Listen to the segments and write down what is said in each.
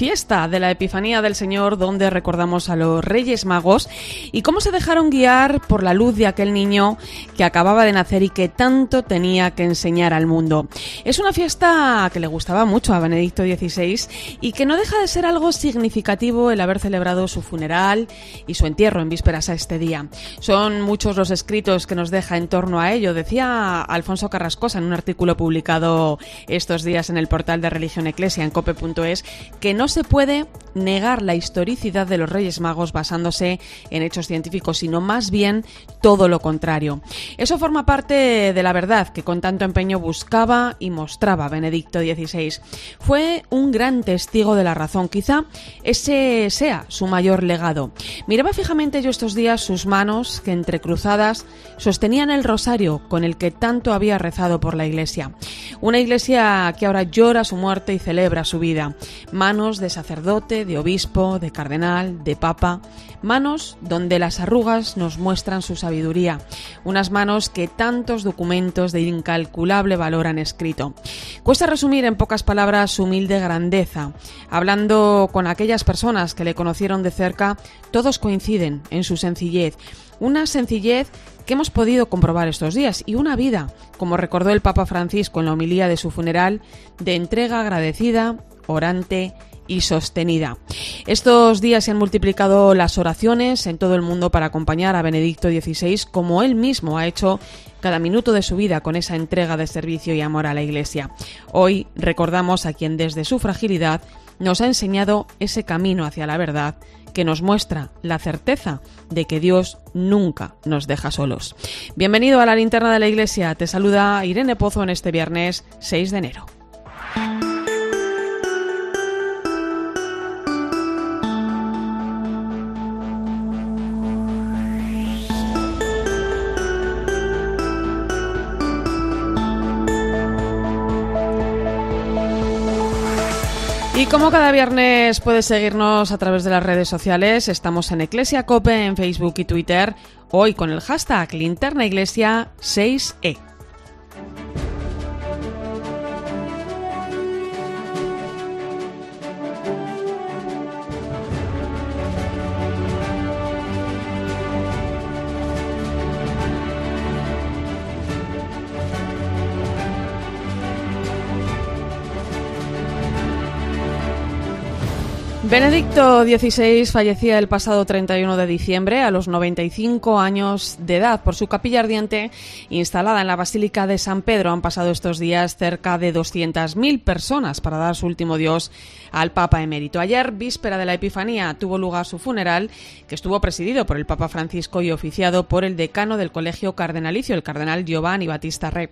fiesta de la Epifanía del Señor donde recordamos a los Reyes Magos y cómo se dejaron guiar por la luz de aquel niño que acababa de nacer y que tanto tenía que enseñar al mundo. Es una fiesta que le gustaba mucho a Benedicto XVI y que no deja de ser algo significativo el haber celebrado su funeral y su entierro en vísperas a este día. Son muchos los escritos que nos deja en torno a ello, decía Alfonso Carrascosa en un artículo publicado estos días en el portal de Religión Eclesia en cope.es que no se puede negar la historicidad de los Reyes Magos basándose en hechos científicos, sino más bien todo lo contrario. Eso forma parte de la verdad que con tanto empeño buscaba y mostraba Benedicto XVI. Fue un gran testigo de la razón, quizá ese sea su mayor legado. Miraba fijamente yo estos días sus manos que entrecruzadas sostenían el rosario con el que tanto había rezado por la Iglesia. Una Iglesia que ahora llora su muerte y celebra su vida. Manos de sacerdote, de obispo, de cardenal, de papa, manos donde las arrugas nos muestran su sabiduría, unas manos que tantos documentos de incalculable valor han escrito. Cuesta resumir en pocas palabras su humilde grandeza. Hablando con aquellas personas que le conocieron de cerca, todos coinciden en su sencillez, una sencillez que hemos podido comprobar estos días y una vida, como recordó el Papa Francisco en la homilía de su funeral, de entrega agradecida, orante y sostenida. Estos días se han multiplicado las oraciones en todo el mundo para acompañar a Benedicto XVI, como él mismo ha hecho cada minuto de su vida con esa entrega de servicio y amor a la Iglesia. Hoy recordamos a quien desde su fragilidad nos ha enseñado ese camino hacia la verdad que nos muestra la certeza de que Dios nunca nos deja solos. Bienvenido a la linterna de la Iglesia. Te saluda Irene Pozo en este viernes 6 de enero. Como cada viernes puedes seguirnos a través de las redes sociales, estamos en Eclesia Cope en Facebook y Twitter, hoy con el hashtag Linterna Iglesia 6E. Benedicto XVI fallecía el pasado 31 de diciembre a los 95 años de edad por su capilla ardiente instalada en la Basílica de San Pedro. Han pasado estos días cerca de 200.000 personas para dar su último dios al Papa emérito. Ayer, víspera de la Epifanía, tuvo lugar su funeral, que estuvo presidido por el Papa Francisco y oficiado por el decano del Colegio Cardenalicio, el cardenal Giovanni Battista Re.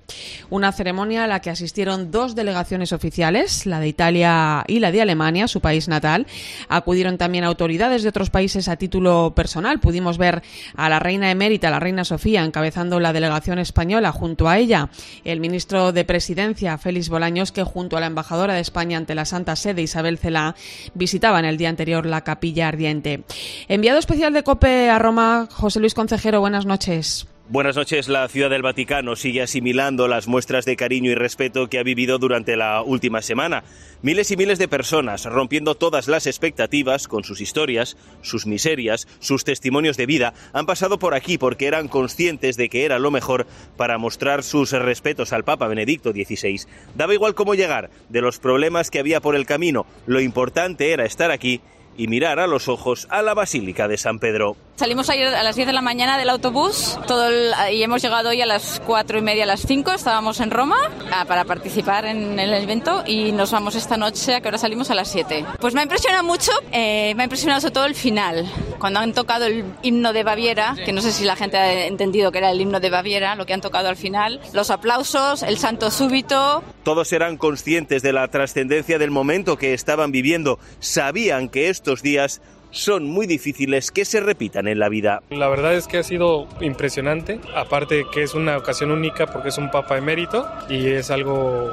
Una ceremonia a la que asistieron dos delegaciones oficiales, la de Italia y la de Alemania, su país natal. Acudieron también autoridades de otros países a título personal. Pudimos ver a la reina emérita, la reina Sofía, encabezando la delegación española. Junto a ella, el ministro de Presidencia, Félix Bolaños, que junto a la embajadora de España ante la Santa Sede, Isabel Cela, visitaban el día anterior la capilla ardiente. Enviado especial de COPE a Roma, José Luis Concejero, buenas noches. Buenas noches. La Ciudad del Vaticano sigue asimilando las muestras de cariño y respeto que ha vivido durante la última semana. Miles y miles de personas rompiendo todas las expectativas con sus historias, sus miserias, sus testimonios de vida, han pasado por aquí porque eran conscientes de que era lo mejor para mostrar sus respetos al Papa Benedicto XVI. Daba igual cómo llegar, de los problemas que había por el camino, lo importante era estar aquí y mirar a los ojos a la Basílica de San Pedro. Salimos ayer a las 10 de la mañana del autobús todo el, y hemos llegado hoy a las 4 y media, a las 5. Estábamos en Roma ah, para participar en el evento y nos vamos esta noche, a que ahora salimos a las 7. Pues me ha impresionado mucho, eh, me ha impresionado sobre todo el final, cuando han tocado el himno de Baviera, que no sé si la gente ha entendido que era el himno de Baviera, lo que han tocado al final, los aplausos, el santo súbito. Todos eran conscientes de la trascendencia del momento que estaban viviendo, sabían que estos días son muy difíciles que se repitan en la vida. La verdad es que ha sido impresionante, aparte que es una ocasión única porque es un papa emérito y es algo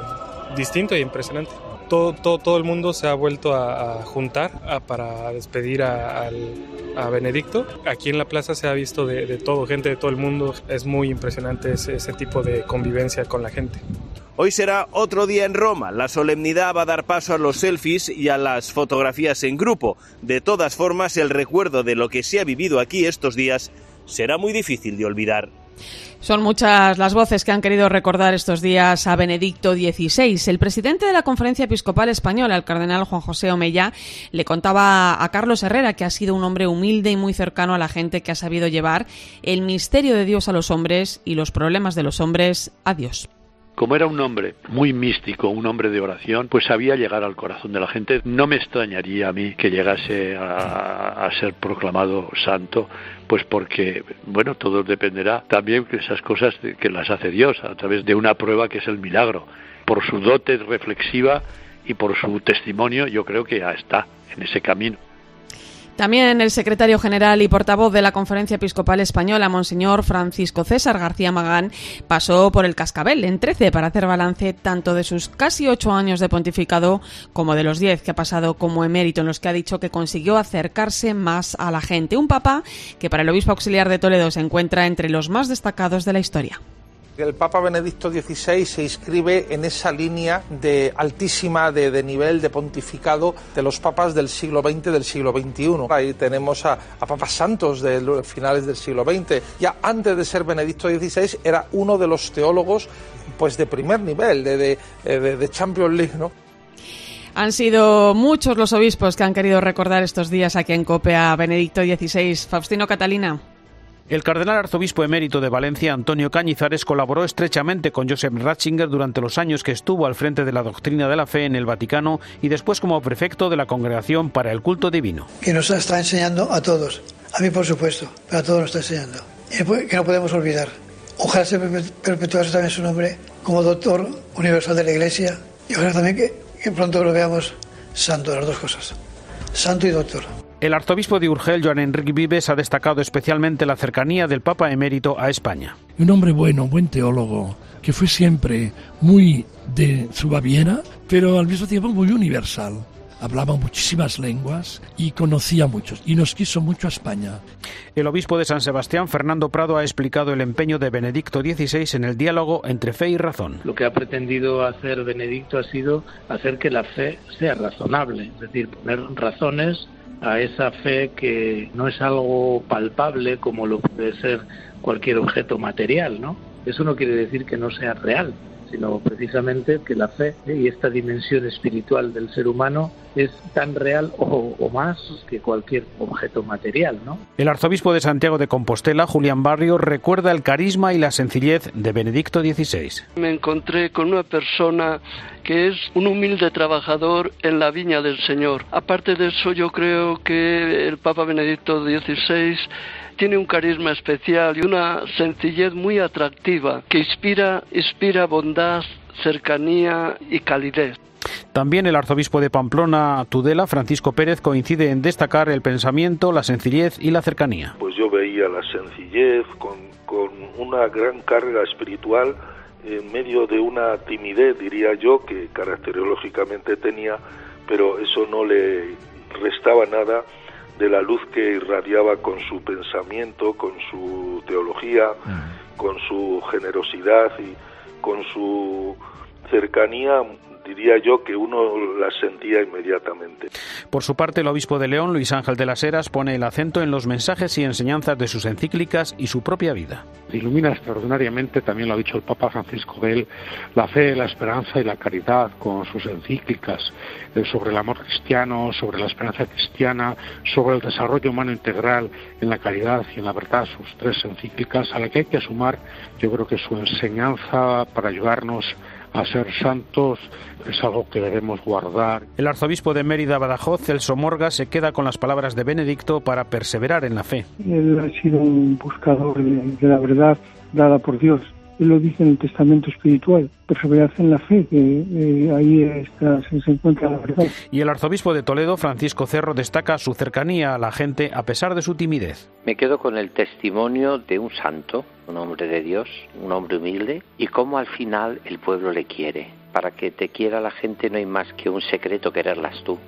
distinto e impresionante todo, todo, todo el mundo se ha vuelto a, juntar para despedir a, Benedicto. Aquí en la plaza se ha visto de, todo, gente de todo el mundo. Es muy impresionante ese, ese tipo de convivencia con la gente. Hoy será otro día en Roma. La solemnidad va a dar paso a los selfies y a las fotografías en grupo. De todas formas, el recuerdo de lo que se ha vivido aquí estos días será muy difícil de olvidar. Son muchas las voces que han querido recordar estos días a Benedicto XVI. El presidente de la Conferencia Episcopal Española, el cardenal Juan José Omeya, le contaba a Carlos Herrera que ha sido un hombre humilde y muy cercano a la gente que ha sabido llevar el misterio de Dios a los hombres y los problemas de los hombres a Dios como era un hombre muy místico, un hombre de oración, pues sabía llegar al corazón de la gente. No me extrañaría a mí que llegase a, ser proclamado santo, pues porque, bueno, todo dependerá también de esas cosas que las hace Dios a través de una prueba que es el milagro. Por su dote reflexiva y por su testimonio, yo creo que ya está en ese camino. También el secretario general y portavoz de la Conferencia Episcopal Española, Monseñor Francisco César García Magán, pasó por el cascabel en 13 para hacer balance tanto de sus casi ocho años de pontificado como de los diez que ha pasado como emérito, en los que ha dicho que consiguió acercarse más a la gente. Un papa que para el obispo auxiliar de Toledo se encuentra entre los más destacados de la historia. El Papa Benedicto XVI se inscribe en esa línea de altísima de, nivel de pontificado de los papas del siglo XX del siglo XXI. Ahí tenemos a, papas santos de finales del siglo XX. Ya antes de ser Benedicto XVI era uno de los teólogos pues de primer nivel, de, de, de Champions League, ¿no? Han sido muchos los obispos que han querido recordar estos días aquí en COPE a Benedicto XVI. Faustino Catalina. El cardenal arzobispo emérito de Valencia, Antonio Cañizares, colaboró estrechamente con Joseph Ratzinger durante los años que estuvo al frente de la doctrina de la fe en el Vaticano y después como prefecto de la Congregación para el Culto Divino. Que nos está enseñando a todos, a mí por supuesto, pero a todos nos está enseñando. Que no podemos olvidar. Ojalá se perpetuase también su nombre como doctor universal de la Iglesia y ojalá también que, que pronto lo veamos santo, las dos cosas, santo y doctor. El arzobispo de Urgel, Joan Enrique Vives, ha destacado especialmente la cercanía del Papa emérito a España. Un hombre bueno, buen teólogo, que fue siempre muy de su Baviera, pero al mismo tiempo muy universal. Hablaba muchísimas lenguas y conocía a muchos y nos quiso mucho a España. El obispo de San Sebastián, Fernando Prado, ha explicado el empeño de Benedicto XVI en el diálogo entre fe y razón. Lo que ha pretendido hacer Benedicto ha sido hacer que la fe sea razonable, es decir, poner razones a esa fe que no es algo palpable como lo puede ser cualquier objeto material, ¿no? Eso no quiere decir que no sea real, sino precisamente que la fe y esta dimensión espiritual del ser humano es tan real o, más que cualquier objeto material. ¿no? El arzobispo de Santiago de Compostela, Julián Barrio, recuerda el carisma y la sencillez de Benedicto XVI. Me encontré con una persona que es un humilde trabajador en la viña del Señor. Aparte de eso, yo creo que el Papa Benedicto XVI tiene un carisma especial y una sencillez muy atractiva que inspira, inspira bondad, cercanía y calidez. También el arzobispo de Pamplona, Tudela, Francisco Pérez, coincide en destacar el pensamiento, la sencillez y la cercanía. Pues yo veía la sencillez con, con una gran carga espiritual en medio de una timidez, diría yo, que caracterológicamente tenía, pero eso no le restaba nada de la luz que irradiaba con su pensamiento, con su teología, con su generosidad y con su cercanía diría yo que uno la sentía inmediatamente. Por su parte, el obispo de León, Luis Ángel de las Heras, pone el acento en los mensajes y enseñanzas de sus encíclicas y su propia vida. Ilumina extraordinariamente, también lo ha dicho el Papa Francisco de él, la fe, la esperanza y la caridad con sus encíclicas eh, sobre el amor cristiano, sobre la esperanza cristiana, sobre el desarrollo humano integral en la caridad y en la verdad, sus tres encíclicas, a la que hay que sumar, yo creo que su enseñanza para ayudarnos a ser santos es algo que debemos guardar. El arzobispo de Mérida Badajoz, Celso Morga, se queda con las palabras de Benedicto para perseverar en la fe. Él ha sido un buscador de, la verdad dada por Dios él lo dice en el testamento espiritual, perseverar en la fe, que eh, ahí está, se, encuentra la verdad. Y el arzobispo de Toledo, Francisco Cerro, destaca su cercanía a la gente a pesar de su timidez. Me quedo con el testimonio de un santo, un hombre de Dios, un hombre humilde, y cómo al final el pueblo le quiere. Para que te quiera la gente no hay más que un secreto quererlas tú.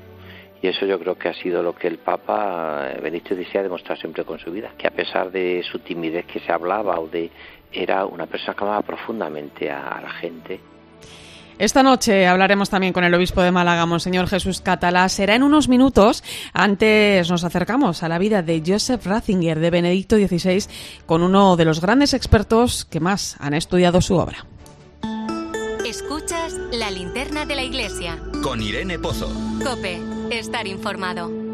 Y eso yo creo que ha sido lo que el Papa Benito XVI ha demostrado siempre con su vida, que a pesar de su timidez que se hablaba o de era una persona que amaba profundamente a, la gente. Esta noche hablaremos también con el obispo de Málaga, Monseñor Jesús Catalá. Será en unos minutos. Antes nos acercamos a la vida de Joseph Ratzinger, de Benedicto XVI, con uno de los grandes expertos que más han estudiado su obra. Escuchas la linterna de la iglesia. Con Irene Pozo. Cope, estar informado.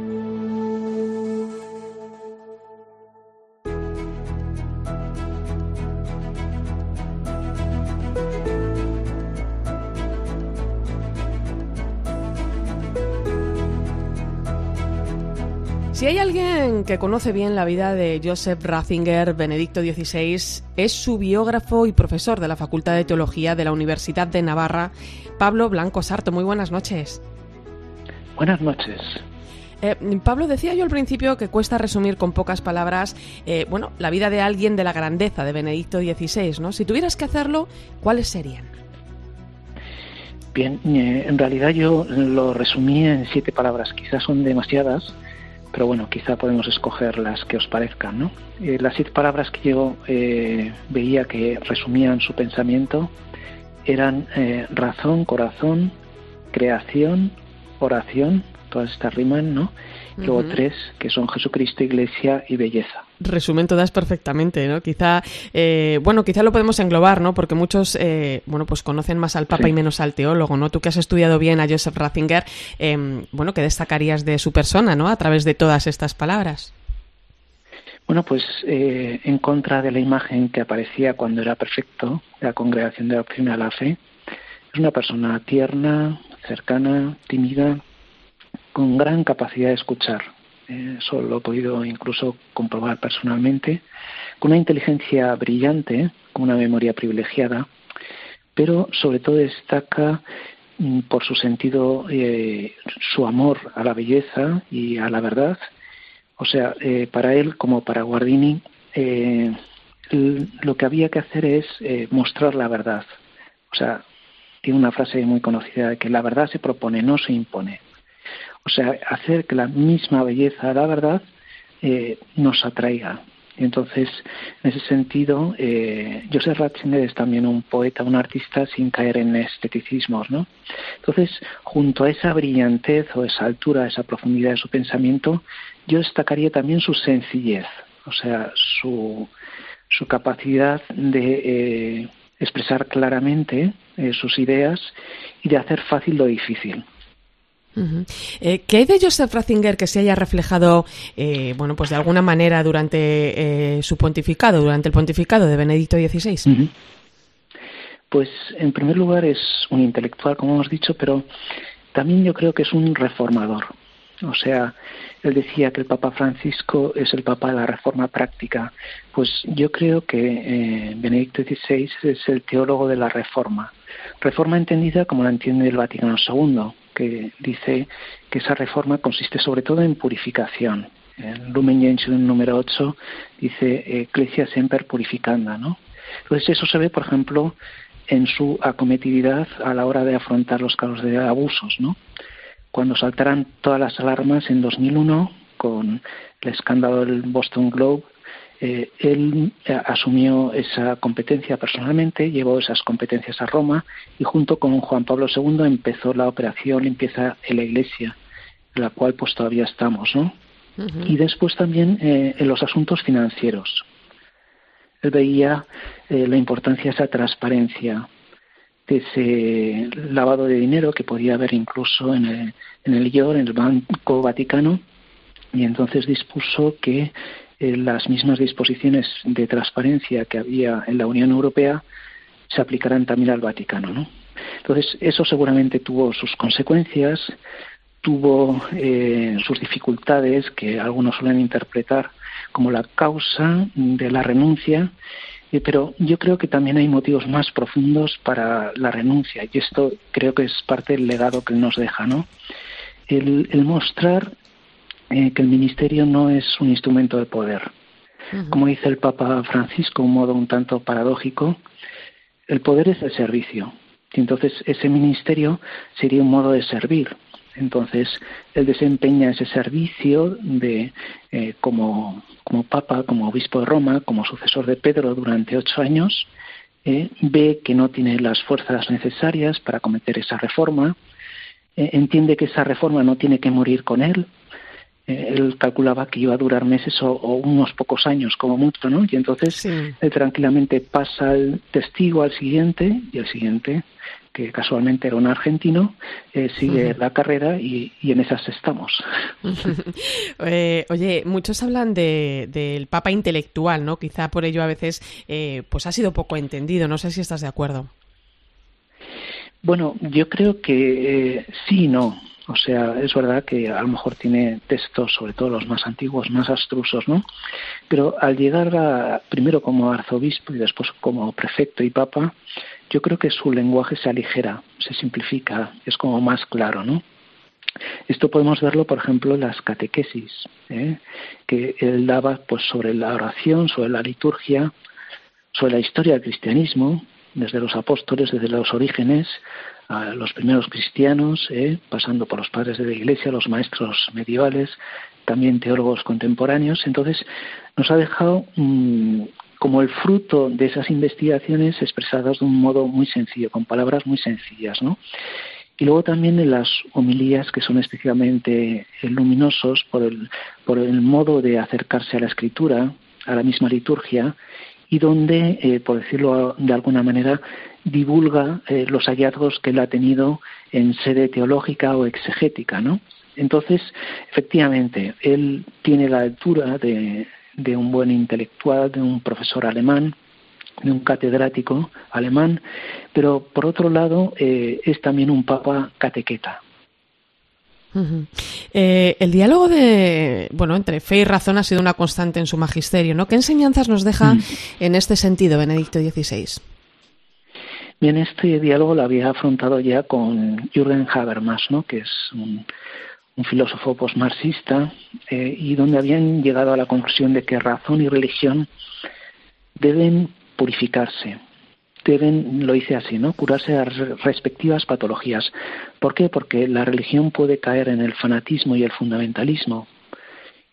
Si hay alguien que conoce bien la vida de Joseph Ratzinger, Benedicto XVI, es su biógrafo y profesor de la Facultad de Teología de la Universidad de Navarra, Pablo Blanco Sarto. Muy buenas noches. Buenas noches. Eh, Pablo, decía yo al principio que cuesta resumir con pocas palabras, eh, bueno, la vida de alguien de la grandeza de Benedicto XVI, ¿no? Si tuvieras que hacerlo, ¿cuáles serían? Bien, eh, en realidad yo lo resumí en siete palabras, quizás son demasiadas, pero bueno, quizá podemos escoger las que os parezcan, ¿no? Eh, las siete palabras que yo eh, veía que resumían su pensamiento eran eh, razón, corazón, creación, oración, todas estas riman, ¿no? Luego tres, que son Jesucristo, Iglesia y belleza. Resumen todas perfectamente, ¿no? Quizá, eh, bueno, quizá lo podemos englobar, ¿no? Porque muchos, eh, bueno, pues conocen más al Papa y menos al teólogo, ¿no? Tú que has estudiado bien a Joseph Ratzinger, em, bueno, ¿qué destacarías de su persona, ¿no? A través de todas estas palabras. Bueno, pues eh, en contra de la imagen que aparecía cuando era perfecto, la congregación de la doctrina de la fe, es una persona tierna, cercana, tímida, con gran capacidad de escuchar. Eh, eso lo he podido incluso comprobar personalmente, con una inteligencia brillante, con una memoria privilegiada, pero sobre todo destaca mm, por su sentido, eh, su amor a la belleza y a la verdad. O sea, eh, para él como para Guardini, lo que había que hacer es mostrar la verdad. O sea, tiene una frase muy conocida de que la verdad se propone, no se impone. O sea, hacer que la misma belleza la verdad eh, nos atraiga. Y entonces, en ese sentido, eh, Joseph Ratzinger es también un poeta, un artista sin caer en esteticismos, ¿no? Entonces, junto a esa brillantez o esa altura, esa profundidad de su pensamiento, yo destacaría también su sencillez, o sea, su, su capacidad de eh, expresar claramente eh, sus ideas y de hacer fácil lo difícil. Eh, ¿Qué hay de Joseph Ratzinger que se haya reflejado, eh, bueno, pues de alguna manera durante eh, su pontificado, durante el pontificado de Benedicto XVI? Pues en primer lugar es un intelectual, como hemos dicho, pero también yo creo que es un reformador. O sea, él decía que el Papa Francisco es el Papa de la reforma práctica. Pues yo creo que Benedicto XVI es el teólogo de la reforma. Reforma entendida como la entiende el Vaticano II que dice que esa reforma consiste sobre todo en purificación. En Lumen Gentium número 8 dice Ecclesia semper purificanda, ¿no? Entonces eso se ve, por ejemplo, en su acometividad a la hora de afrontar los casos de abusos, ¿no? Cuando saltaran todas las alarmas en 2001 con el escándalo del Boston Globe, eh, él eh, asumió esa competencia personalmente, llevó esas competencias a Roma y junto con Juan Pablo II empezó la operación Limpieza en la Iglesia, en la cual pues todavía estamos, ¿no? Y después también eh, en los asuntos financieros. Él veía la importancia de esa transparencia, de ese lavado de dinero que podía haber incluso en el, en el IOR, en el Banco Vaticano, y entonces dispuso que eh, las mismas disposiciones de transparencia que había en la Unión Europea se aplicarán también al Vaticano. ¿no? Entonces, eso seguramente tuvo sus consecuencias, tuvo eh, sus dificultades, que algunos suelen interpretar como la causa de la renuncia, Eh, pero yo creo que también hay motivos más profundos para la renuncia y esto creo que es parte del legado que nos deja, ¿no? El, mostrar eh, que el ministerio no es un instrumento de poder. Como dice el Papa Francisco, un modo un tanto paradójico, el poder es el servicio. Y entonces ese ministerio sería un modo de servir. Entonces él desempeña ese servicio de eh, como, como Papa, como obispo de Roma, como sucesor de Pedro durante ocho años. Eh, ve que no tiene las fuerzas necesarias para cometer esa reforma, eh, entiende que esa reforma no tiene que morir con él, él calculaba que iba a durar meses o, unos pocos años como mucho, ¿no? Y entonces él tranquilamente pasa al testigo al siguiente y el siguiente, que casualmente era un argentino, eh, sigue la carrera y, en esas estamos. Eh, oye, muchos hablan del Papa intelectual, ¿no? Quizá por ello a veces pues ha sido poco entendido. No sé si estás de acuerdo. Bueno, yo creo que sí y no. O sea, es verdad que a lo mejor tiene textos, sobre todo los más antiguos, más abstrusos, ¿no? Pero al llegar a, primero como arzobispo y después como prefecto y papa, yo creo que su lenguaje se aligera, se simplifica, es como más claro, ¿no? Esto podemos verlo, por ejemplo, en las catequesis, ¿eh? que él daba pues sobre la oración, sobre la liturgia, sobre la historia del cristianismo, desde los apóstoles, desde los orígenes, a los primeros cristianos, ¿eh? pasando por los padres de la Iglesia, los maestros medievales, también teólogos contemporáneos. Entonces, nos ha dejado mm, como el fruto de esas investigaciones expresadas de un modo muy sencillo, con palabras muy sencillas, ¿no? Y luego también en las homilías que son especialmente luminosos por el, por el modo de acercarse a la escritura, a la misma liturgia, y donde, eh, por decirlo de alguna manera, divulga eh, los hallazgos que él ha tenido en sede teológica o exegética, ¿no? Entonces, efectivamente, él tiene la altura de, un buen intelectual, de un profesor alemán, de un catedrático alemán, pero por otro lado eh, es también un papa catequeta. Eh, el diálogo de bueno entre fe y razón ha sido una constante en su magisterio, ¿no? ¿Qué enseñanzas nos deja mm. en este sentido Benedicto XVI? Bien, este diálogo lo había afrontado ya con Jürgen Habermas, ¿no? que es un, filósofo posmarxista, eh, y donde habían llegado a la conclusión de que razón y religión deben purificarse, deben, lo hice así, ¿no? curarse las respectivas patologías. ¿Por qué? Porque la religión puede caer en el fanatismo y el fundamentalismo.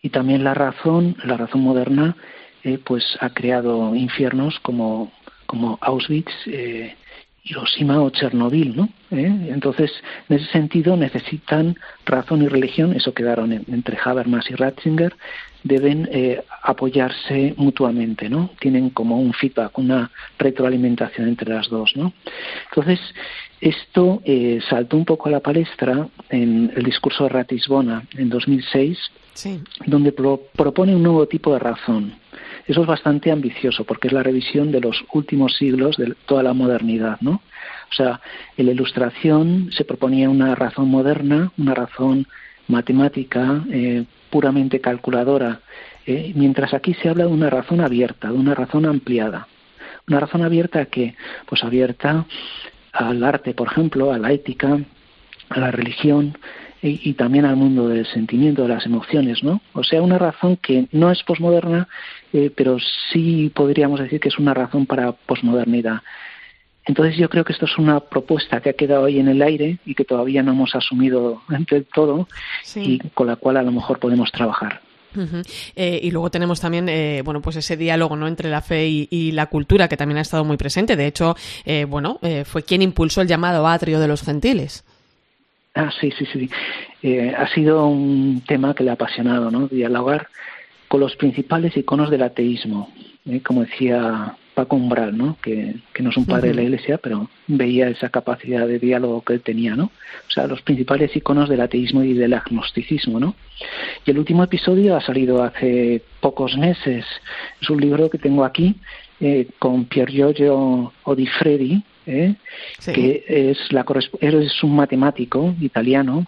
Y también la razón, la razón moderna, eh, pues ha creado infiernos como, como Auschwitz, eh, Hiroshima o Chernobyl, ¿no? ¿Eh? Entonces, en ese sentido, necesitan razón y religión, eso quedaron entre Habermas y Ratzinger, deben eh, apoyarse mutuamente, ¿no? Tienen como un feedback, una retroalimentación entre las dos, ¿no? Entonces, esto eh, saltó un poco a la palestra en el discurso de Ratisbona en 2006, donde propone un nuevo tipo de razón, eso es bastante ambicioso porque es la revisión de los últimos siglos de toda la modernidad, ¿no? O sea, en la ilustración se proponía una razón moderna, una razón matemática, eh, puramente calculadora, eh, mientras aquí se habla de una razón abierta, de una razón ampliada. Una razón abierta que, pues abierta al arte, por ejemplo, a la ética, a la religión, y, también al mundo del sentimiento, de las emociones, ¿no? O sea, una razón que no es posmoderna, eh, pero sí podríamos decir que es una razón para posmodernidad. Entonces yo creo que esto es una propuesta que ha quedado ahí en el aire y que todavía no hemos asumido del todo y con la cual a lo mejor podemos trabajar. Eh, y luego tenemos también, eh, bueno, pues ese diálogo, ¿no? Entre la fe y, la cultura que también ha estado muy presente. De hecho, bueno, fue quien impulsó el llamado atrio de los gentiles. Ah, sí, sí, sí. Eh, ha sido un tema que le ha apasionado, ¿no? Dialogar con los principales iconos del ateísmo, ¿eh? como decía Paco Umbral, ¿no? Que, no es un padre de la Iglesia, pero veía esa capacidad de diálogo que él tenía, ¿no? O sea, los principales iconos del ateísmo y del agnosticismo, ¿no? Y el último episodio ha salido hace pocos meses. Es un libro que tengo aquí eh, con Pier Giorgio Odifredi, ¿eh? que es, la, es un matemático italiano,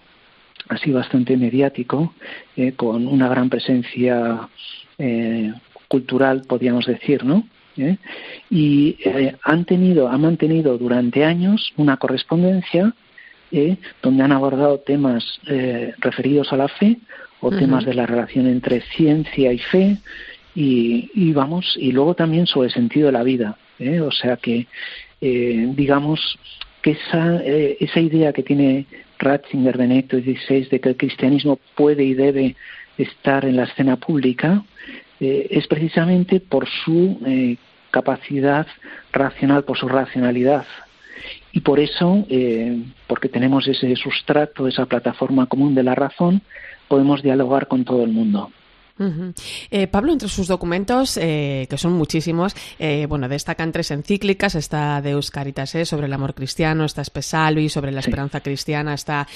así bastante mediático, eh, con una gran presencia eh, cultural, podríamos decir, ¿no? Y han tenido, han mantenido durante años una correspondencia donde han abordado temas referidos a la fe o temas de la relación entre ciencia y fe y, vamos y luego también sobre el sentido de la vida o sea que digamos que esa, esa idea que tiene Ratzinger, Benedicto XVI, de que el cristianismo puede y debe estar en la escena pública, eh, es precisamente por su eh, capacidad racional, por su racionalidad. Y por eso, eh, porque tenemos ese sustrato, esa plataforma común de la razón, podemos dialogar con todo el mundo. Eh, Pablo, entre sus documentos, eh, que son muchísimos, eh, bueno, destacan tres encíclicas, está Deus Caritas sobre el amor cristiano, está Spesalvi sobre la esperanza cristiana, está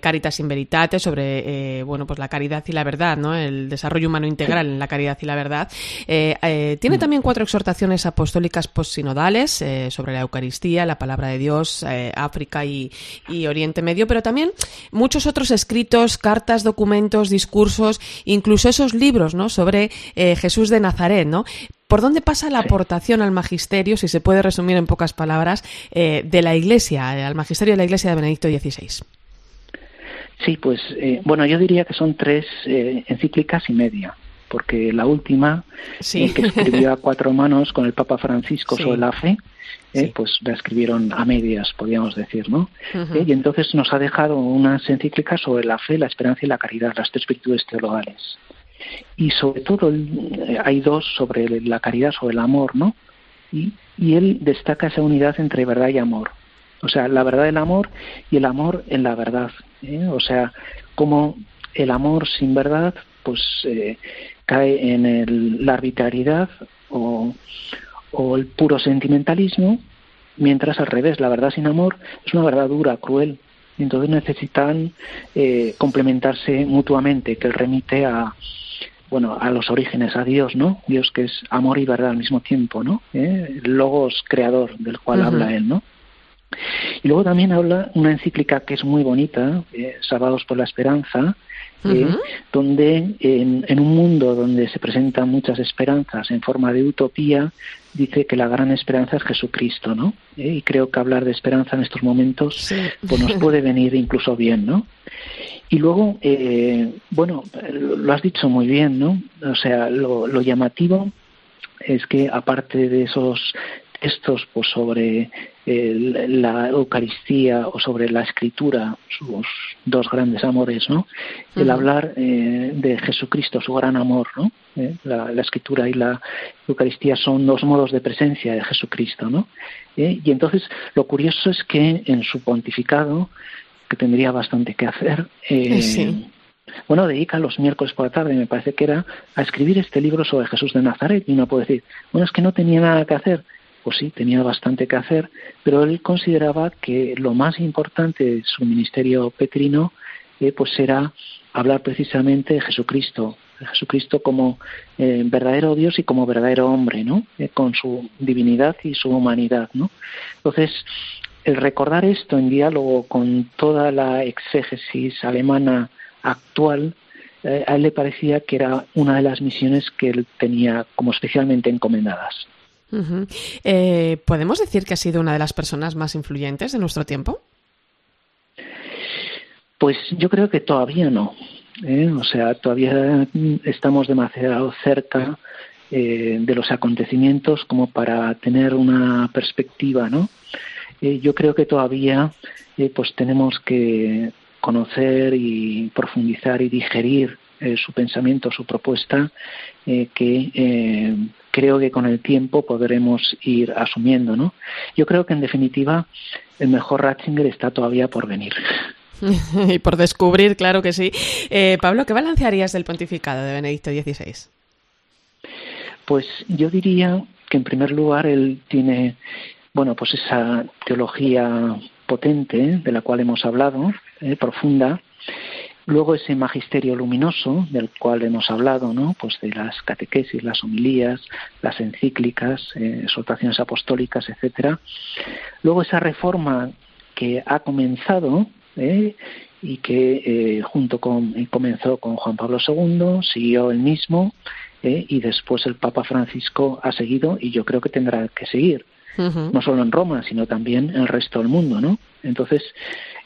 Caritas in Veritate sobre, bueno, pues la caridad y la verdad, ¿no? El desarrollo humano integral en la caridad y la verdad. tiene mm. también cuatro exhortaciones apostólicas postsinodales sobre la Eucaristía, la palabra de Dios, África y, y Oriente Medio, pero también muchos otros escritos, cartas, documentos, discursos, incluso esos libros ¿no? sobre eh, Jesús de Nazaret, ¿no? ¿Por dónde pasa la aportación al magisterio, si se puede resumir en pocas palabras, eh, de la Iglesia, eh, al magisterio de la Iglesia de Benedicto XVI? Sí, pues bueno, yo diría que son tres encíclicas y media porque la última, que escribió a cuatro manos con el Papa Francisco sobre la fe, pues la escribieron a medias, podríamos decir, ¿no? y entonces nos ha dejado unas encíclicas sobre la fe, la esperanza y la caridad, las tres virtudes teologales y sobre todo eh, hay dos sobre la caridad, sobre el amor, ¿no? Y, y él destaca esa unidad entre verdad y amor. O sea, la verdad del amor y el amor en la verdad. ¿eh? O sea, como el amor sin verdad, pues eh, cae en el, la arbitrariedad o, o el puro sentimentalismo, mientras al revés, la verdad sin amor es una verdad dura, cruel, entonces necesitan eh, complementarse mutuamente, que remite a, bueno, a los orígenes, a Dios, ¿no? Dios que es amor y verdad al mismo tiempo, ¿no? ¿Eh? El logos creador del cual habla él, ¿no? Y luego también habla una encíclica que es muy bonita, eh, Sábados por la Esperanza, eh, donde en, en, un mundo donde se presentan muchas esperanzas en forma de utopía, dice que la gran esperanza es Jesucristo, ¿no? y creo que hablar de esperanza en estos momentos pues nos puede venir incluso bien, ¿no? Y luego, eh, bueno, lo has dicho muy bien, ¿no? O sea, lo, llamativo es que aparte de esos textos pues, sobre la Eucaristía o sobre la Escritura, sus dos grandes amores, ¿no? El hablar eh, de Jesucristo, su gran amor, ¿no? Eh, la, Escritura y la Eucaristía son dos modos de presencia de Jesucristo, ¿no? y entonces lo curioso es que en su pontificado que tendría bastante que hacer. Eh, bueno, dedica los miércoles por la tarde, me parece que era, a escribir este libro sobre Jesús de Nazaret. Y uno puede decir, bueno, es que no tenía nada que hacer. Pues sí, tenía bastante que hacer, pero él consideraba que lo más importante de su ministerio petrino eh, pues era hablar precisamente de Jesucristo, de Jesucristo como eh, verdadero Dios y como verdadero hombre, ¿no? con su divinidad y su humanidad, ¿no? Entonces, el recordar esto en diálogo con toda la exégesis alemana actual, eh, a él le parecía que era una de las misiones que él tenía como especialmente encomendadas. Eh, ¿Podemos decir que ha sido una de las personas más influyentes de nuestro tiempo? Pues yo creo que todavía no. ¿eh? O sea, todavía estamos demasiado cerca de los acontecimientos como para tener una perspectiva, ¿no? Eh, yo creo que todavía eh, pues tenemos que conocer y profundizar y digerir eh, su pensamiento, su propuesta, que creo que con el tiempo podremos ir asumiendo, ¿no? Yo creo que en definitiva el mejor Ratzinger está todavía por venir. y por descubrir, claro que sí. Pablo, ¿qué balancearías del pontificado de Benedicto XVI? Pues yo diría que en primer lugar él tiene bueno, pues esa teología potente de la cual hemos hablado, eh, profunda, luego ese magisterio luminoso del cual hemos hablado, ¿no? Pues de las catequesis, las homilías, las encíclicas, eh, exhortaciones apostólicas, etcétera. Luego esa reforma que ha comenzado ¿eh? y que junto con comenzó con Juan Pablo II, siguió el mismo ¿eh? y después el Papa Francisco ha seguido y yo creo que tendrá que seguir, no solo en Roma, sino también en el resto del mundo, ¿no? Entonces,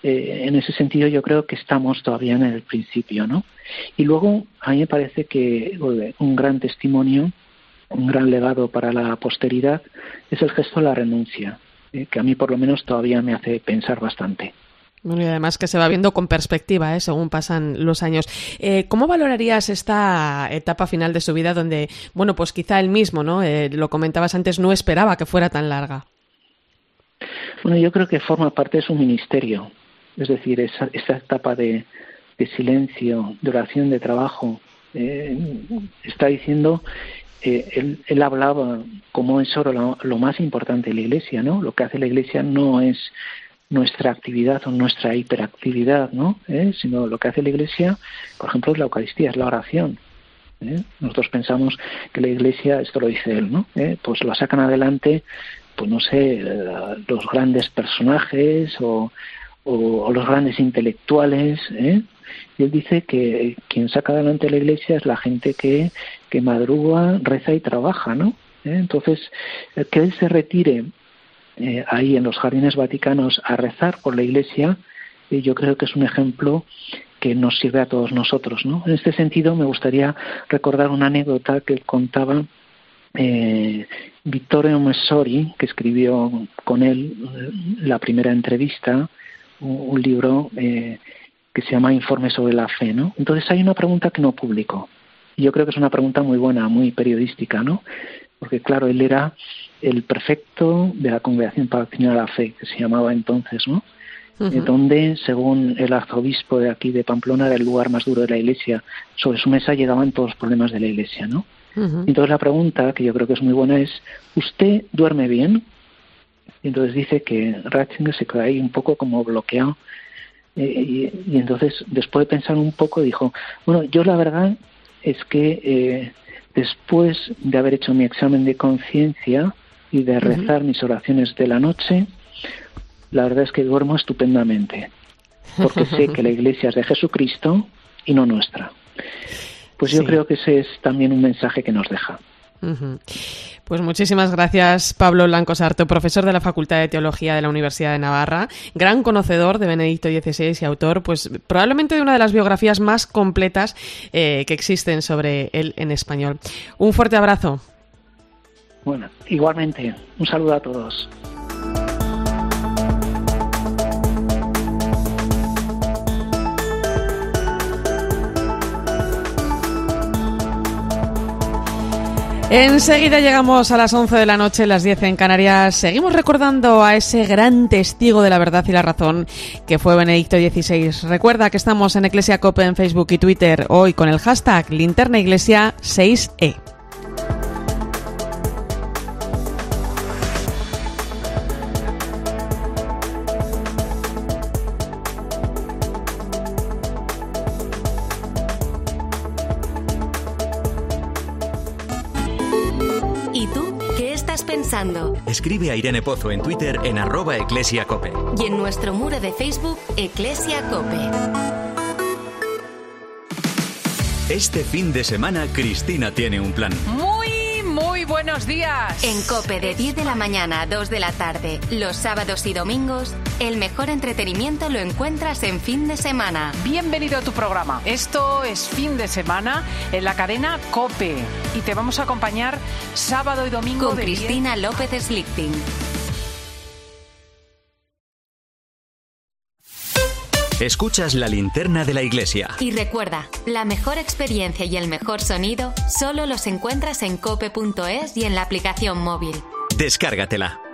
eh, en ese sentido yo creo que estamos todavía en el principio, ¿no? Y luego a mí me parece que un gran testimonio, un gran legado para la posteridad es el gesto de la renuncia, ¿eh? que a mí por lo menos todavía me hace pensar bastante. Bueno, y además que se va viendo con perspectiva ¿eh? según pasan los años. Eh, ¿Cómo valorarías esta etapa final de su vida donde, bueno, pues quizá él mismo, ¿no? Eh, lo comentabas antes, no esperaba que fuera tan larga? Bueno, yo creo que forma parte de su ministerio. Es decir, esa, esa etapa de, silencio, de oración, de trabajo. está diciendo él, él, hablaba como es ahora lo, lo, más importante de la Iglesia, ¿no? Lo que hace la Iglesia no es nuestra actividad o nuestra hiperactividad, ¿no? ¿Eh? Sino lo que hace la Iglesia, por ejemplo, es la Eucaristía, es la oración. ¿eh? Nosotros pensamos que la Iglesia, esto lo dice él, ¿no? ¿Eh? Pues la sacan adelante, pues no sé, los grandes personajes o, o, los grandes intelectuales, ¿eh? Y él dice que quien saca adelante la Iglesia es la gente que, que madruga, reza y trabaja, ¿no? Entonces, que él se retire eh, ahí en los jardines vaticanos a rezar por la Iglesia, y yo creo que es un ejemplo que nos sirve a todos nosotros. ¿no? En este sentido, me gustaría recordar una anécdota que contaba eh, Vittorio Messori, que escribió con él eh, la primera entrevista, un, libro eh, que se llama Informe sobre la Fe. ¿no? Entonces hay una pregunta que no publicó. Yo creo que es una pregunta muy buena, muy periodística, ¿no? Porque claro, él era el prefecto de la Congregación para la Fe, que se llamaba entonces, ¿no? Eh, donde, según el arzobispo de aquí de Pamplona, era el lugar más duro de la Iglesia. Sobre su mesa llegaban todos los problemas de la Iglesia, ¿no? Entonces la pregunta, que yo creo que es muy buena, es, ¿usted duerme bien? Y entonces dice que Ratzinger se quedó ahí un poco como bloqueado. Eh, y, entonces, después de pensar un poco, dijo, bueno, yo la verdad es que eh, después de haber hecho mi examen de conciencia, y de rezar mis oraciones de la noche, la verdad es que duermo estupendamente, porque sé que la iglesia es de Jesucristo y no nuestra. Pues yo creo que ese es también un mensaje que nos deja. Pues muchísimas gracias, Pablo Blanco Sarto, profesor de la Facultad de Teología de la Universidad de Navarra, gran conocedor de Benedicto XVI y autor, pues probablemente de una de las biografías más completas eh, que existen sobre él en español. Un fuerte abrazo. Bueno, igualmente, un saludo a todos. Enseguida llegamos a las 11 de la noche, las 10 en Canarias. Seguimos recordando a ese gran testigo de la verdad y la razón que fue Benedicto XVI. Recuerda que estamos en Iglesia Cope en Facebook y Twitter hoy con el hashtag Linterna Iglesia 6E. Escribe a Irene Pozo en Twitter en arroba eclesiacope. Y en nuestro muro de Facebook, Eclesia Cope. Este fin de semana, Cristina tiene un plan. Muy, muy buenos días. En Cope de 10 de la mañana a 2 de la tarde, los sábados y domingos, el mejor entretenimiento lo encuentras en fin de semana. Bienvenido a tu programa. Esto es fin de semana en la cadena Cope y te vamos a acompañar sábado y domingo con Cristina López Slichting. Escuchas la linterna de la iglesia. Y recuerda, la mejor experiencia y el mejor sonido solo los encuentras en cope.es y en la aplicación móvil. Descárgatela.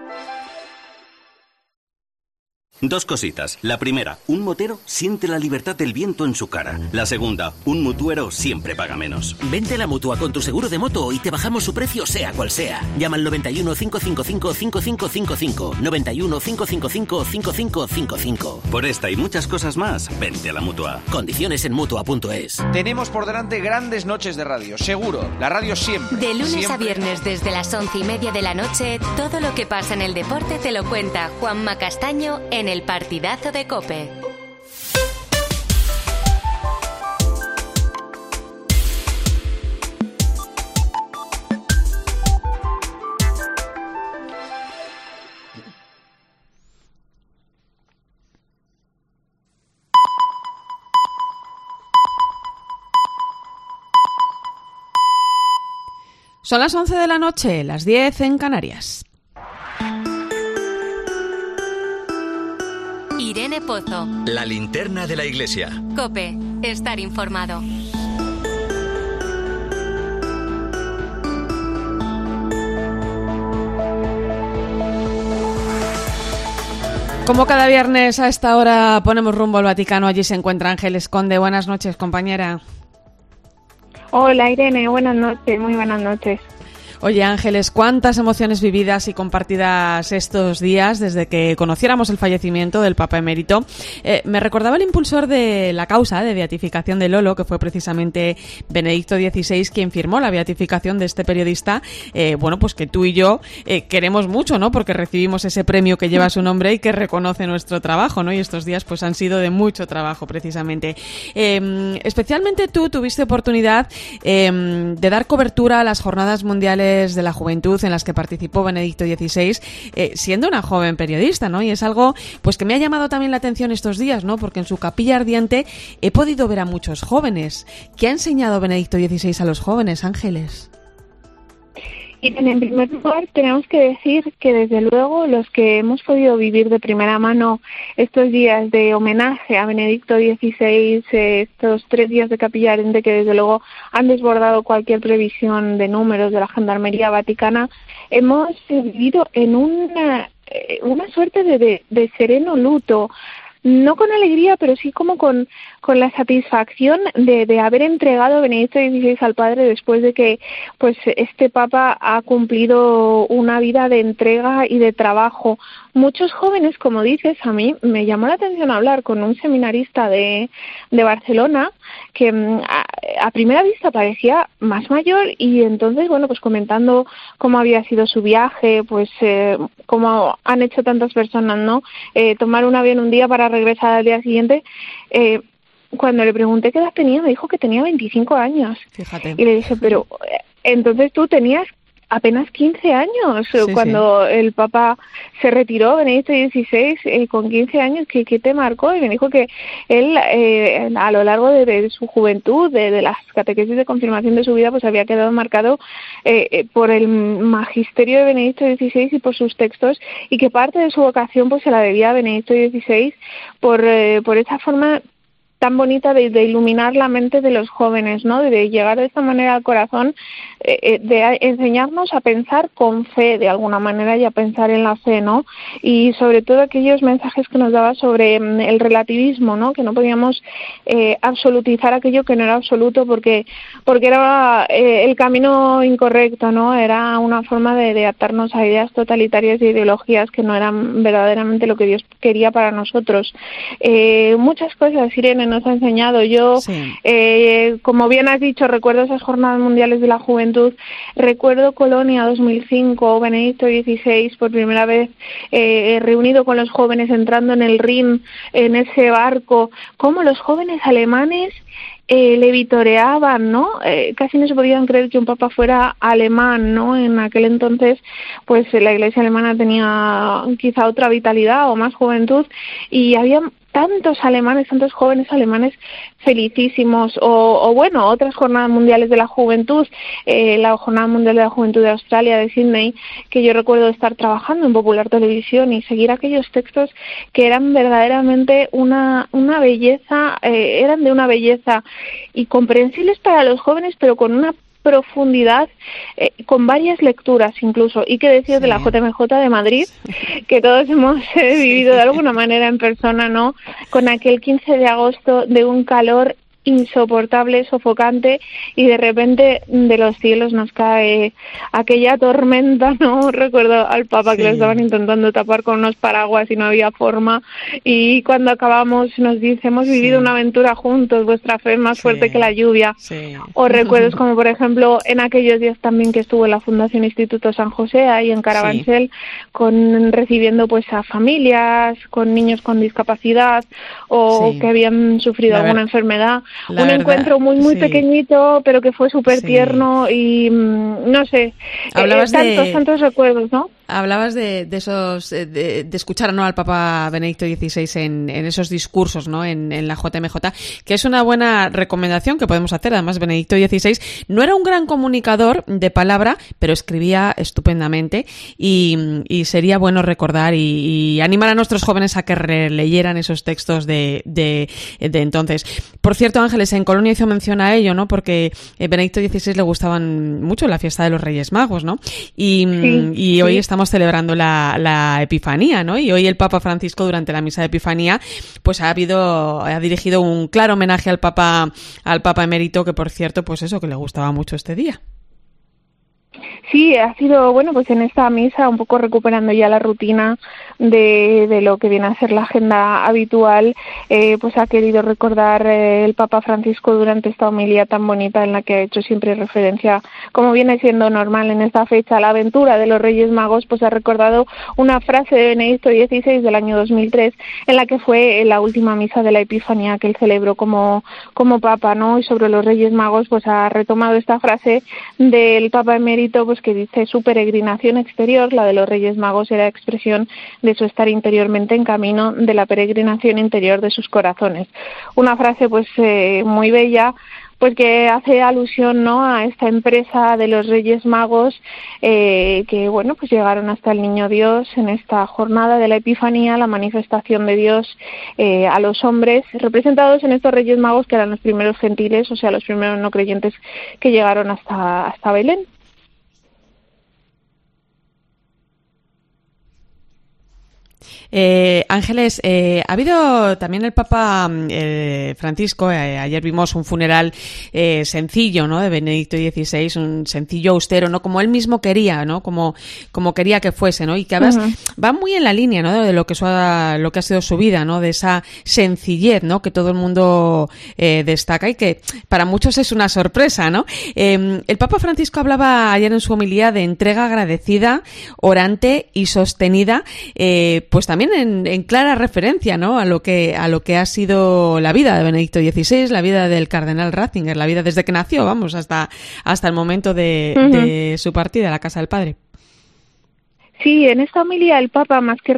Dos cositas. La primera, un motero siente la libertad del viento en su cara. La segunda, un mutuero siempre paga menos. Vente a la mutua con tu seguro de moto y te bajamos su precio sea cual sea. Llama al 91 555 5555. 91 555 5555. Por esta y muchas cosas más, vente a la mutua. Condiciones en mutua.es. Tenemos por delante grandes noches de radio, seguro. La radio siempre. De lunes siempre. a viernes desde las once y media de la noche, todo lo que pasa en el deporte te lo cuenta Juanma Castaño en en el partidazo de Cope. Son las 11 de la noche, las 10 en Canarias. Pozo. La linterna de la iglesia. Cope, estar informado. Como cada viernes a esta hora ponemos rumbo al Vaticano, allí se encuentra Ángeles Conde. Buenas noches, compañera. Hola Irene, buenas noches, muy buenas noches. Oye Ángeles, cuántas emociones vividas y compartidas estos días desde que conociéramos el fallecimiento del Papa Emérito. Eh, me recordaba el impulsor de la causa de beatificación de Lolo, que fue precisamente Benedicto XVI quien firmó la beatificación de este periodista. Eh, bueno, pues que tú y yo eh, queremos mucho, ¿no? Porque recibimos ese premio que lleva su nombre y que reconoce nuestro trabajo, ¿no? Y estos días pues han sido de mucho trabajo precisamente. Em, especialmente tú tuviste oportunidad em, de dar cobertura a las jornadas mundiales de la juventud en las que participó Benedicto XVI, eh, siendo una joven periodista, ¿no? Y es algo pues que me ha llamado también la atención estos días, ¿no? Porque en su capilla ardiente he podido ver a muchos jóvenes. ¿Qué ha enseñado Benedicto XVI a los jóvenes, Ángeles? En primer lugar, tenemos que decir que desde luego los que hemos podido vivir de primera mano estos días de homenaje a Benedicto XVI, estos tres días de capilla ardiente que desde luego han desbordado cualquier previsión de números de la Gendarmería Vaticana, hemos vivido en una, eh, una suerte de, de sereno luto no con alegría, pero sí como con, con la satisfacción de, de haber entregado Benedicto XVI al Padre después de que pues este Papa ha cumplido una vida de entrega y de trabajo. Muchos jóvenes, como dices, a mí me llamó la atención hablar con un seminarista de, de Barcelona que mm, a, primera vista parecía más mayor y entonces, bueno, pues comentando cómo había sido su viaje, pues eh, cómo han hecho tantas personas, ¿no? Eh, tomar un avión un día para regresar al día siguiente. Eh, cuando le pregunté qué edad tenía, me dijo que tenía 25 años. Fíjate. Y le dije, pero eh, entonces tú tenías apenas 15 años eh, cuando el Papa se retiró, Benedicto XVI, eh, con 15 años, ¿qué, te marcó? Y me dijo que él, eh, a lo largo de, su juventud, de, las catequesis de confirmación de su vida, pues había quedado marcado por el magisterio de Benedicto XVI y por sus textos, y que parte de su vocación pues se la debía a Benedicto XVI por, por esa forma tan bonita de, iluminar la mente de los jóvenes, ¿no? De llegar de esta manera al corazón, eh, eh, de enseñarnos a pensar con fe de alguna manera y a pensar en la fe, ¿no? Y sobre todo aquellos mensajes que nos daba sobre mm, el relativismo, ¿no? Que no podíamos eh, absolutizar aquello que no era absoluto porque porque era el camino incorrecto, ¿no? Era una forma de, de a ideas totalitarias y ideologías que no eran verdaderamente lo que Dios quería para nosotros. muchas cosas, Irene, nos ha enseñado. Yo, eh, como bien has dicho, recuerdo esas jornadas mundiales de la juventud, recuerdo Colonia 2005, Benedicto XVI por primera vez eh, reunido con los jóvenes entrando en el Rin, en ese barco, como los jóvenes alemanes eh, le vitoreaban, ¿no? Eh, casi no se podían creer que un papa fuera alemán, ¿no? En aquel entonces, pues la iglesia alemana tenía quizá otra vitalidad o más juventud y había tantos alemanes, tantos jóvenes alemanes felicísimos, o, bueno, otras jornadas mundiales de la juventud, eh, la Jornada Mundial de la Juventud de Australia, de Sydney, que yo recuerdo estar trabajando en Popular Televisión y seguir aquellos textos que eran verdaderamente una, una belleza, eh, eran de una belleza y comprensibles para los jóvenes, pero con una profundidad, eh, con varias lecturas incluso. Y qué decir de la JMJ de Madrid, que todos hemos eh, vivido de alguna manera en persona, ¿no? Con aquel 15 de agosto de un calor insoportable, sofocante y de repente de los cielos nos cae aquella tormenta, ¿no? Recuerdo al Papa que lo estaban intentando tapar con unos paraguas y no había forma y cuando acabamos nos dice hemos vivido una aventura juntos, vuestra fe es más fuerte que la lluvia. O recuerdos como por ejemplo en aquellos días también que estuvo en la Fundación Instituto San José ahí en Carabanchel con recibiendo pues a familias con niños con discapacidad o que habían sufrido alguna enfermedad un encuentro muy, muy pequeñito, pero que fue súper tierno y mm, no sé, eh, tantos, tantos recuerdos, ¿no? hablabas de, esos, eh, de, escuchar ¿no? al Papa Benedicto XVI en, esos discursos, ¿no? En, la JMJ, que es una buena recomendación que podemos hacer. Además, Benedicto XVI no era un gran comunicador de palabra, pero escribía estupendamente y, sería bueno recordar y, animar a nuestros jóvenes a que releyeran esos textos de, de, entonces. Por cierto, Ángeles, en Colonia hizo mención a ello, ¿no? Porque eh, Benedicto XVI le gustaban mucho la fiesta de los Reyes Magos, ¿no? Y, y hoy estamos celebrando la, la, Epifanía, ¿no? Y hoy el Papa Francisco durante la misa de Epifanía, pues ha habido, ha dirigido un claro homenaje al Papa, al Papa emérito, que por cierto, pues eso, que le gustaba mucho este día. Sí, ha sido, bueno, pues en esta misa un poco recuperando ya la rutina de, de lo que viene a ser la agenda habitual, eh, pues ha querido recordar eh, el Papa Francisco durante esta homilía tan bonita en la que ha hecho siempre referencia, como viene siendo normal en esta fecha, la aventura de los Reyes Magos, pues ha recordado una frase de Benedicto XVI del año 2003 en la que fue la última misa de la Epifanía que él celebró como, como Papa, ¿no? Y sobre los Reyes Magos, pues ha retomado esta frase del Papa emérito, pues que dice su peregrinación exterior, la de los Reyes Magos, era expresión de su estar interiormente en camino de la peregrinación interior de sus corazones. Una frase pues eh, muy bella pues que hace alusión no a esta empresa de los Reyes Magos eh, que bueno pues llegaron hasta el Niño Dios en esta jornada de la Epifanía la manifestación de Dios eh, a los hombres representados en estos Reyes Magos que eran los primeros gentiles o sea los primeros no creyentes que llegaron hasta hasta Belén Eh, Ángeles, eh, ha habido también el Papa eh, Francisco, eh, ayer vimos un funeral eh, sencillo, ¿no? De Benedicto XVI, un sencillo austero, ¿no? Como él mismo quería, ¿no? Como, como quería que fuese, ¿no? Y que además va muy en la línea, ¿no? De lo que, su, lo que ha sido su vida, ¿no? De esa sencillez, ¿no? Que todo el mundo destaca y que para muchos es una sorpresa, ¿no? Em, el Papa Francisco hablaba ayer en su homilía de entrega agradecida, orante y sostenida, pues también en, clara referencia ¿no? a, lo que, a lo que ha sido la vida de Benedicto XVI, la vida del cardenal Ratzinger, la vida desde que nació, vamos, hasta, hasta el momento de, de su partida a la casa del padre. Sí, en esta homilía el Papa, más que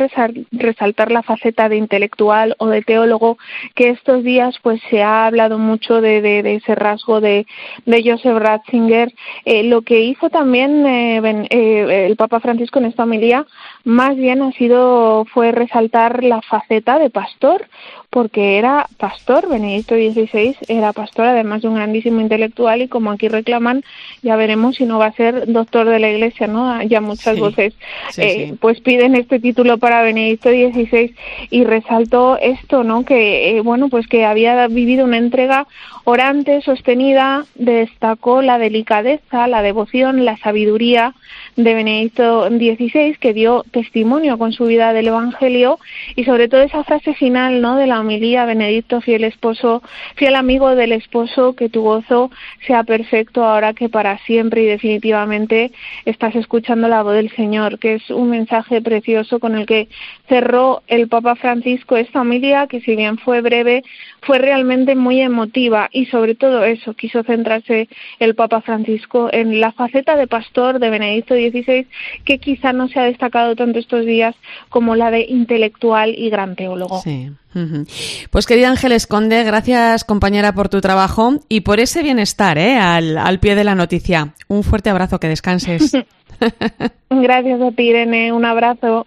resaltar la faceta de intelectual o de teólogo, que estos días pues se ha hablado mucho de, de, ese rasgo de, de Joseph Ratzinger, eh, lo que hizo también eh, eh, el Papa Francisco en esta homilía, más bien ha sido fue resaltar la faceta de pastor, porque era pastor, Benedicto XVI era pastor, además de un grandísimo intelectual y como aquí reclaman, ya veremos si no va a ser doctor de la Iglesia, ¿no? Ya muchas voces eh, pues piden este título para Benedicto XVI y resaltó esto, ¿no? Que, eh, bueno, pues que había vivido una entrega orante, sostenida, destacó la delicadeza, la devoción, la sabiduría, de Benedicto XVI que dio testimonio con su vida del Evangelio y sobre todo esa frase final ¿no? de la homilía Benedicto fiel esposo fiel amigo del esposo que tu gozo sea perfecto ahora que para siempre y definitivamente estás escuchando la voz del Señor que es un mensaje precioso con el que cerró el Papa Francisco esta homilía que si bien fue breve fue realmente muy emotiva y sobre todo eso quiso centrarse el Papa Francisco en la faceta de pastor de Benedicto XVI que quizá no se ha destacado tanto estos días como la de intelectual y gran teólogo. Sí. Pues querida Ángeles Conde, gracias compañera por tu trabajo y por ese bienestar ¿eh? al, al pie de la noticia. Un fuerte abrazo, que descanses. gracias a ti, Irene. Un abrazo.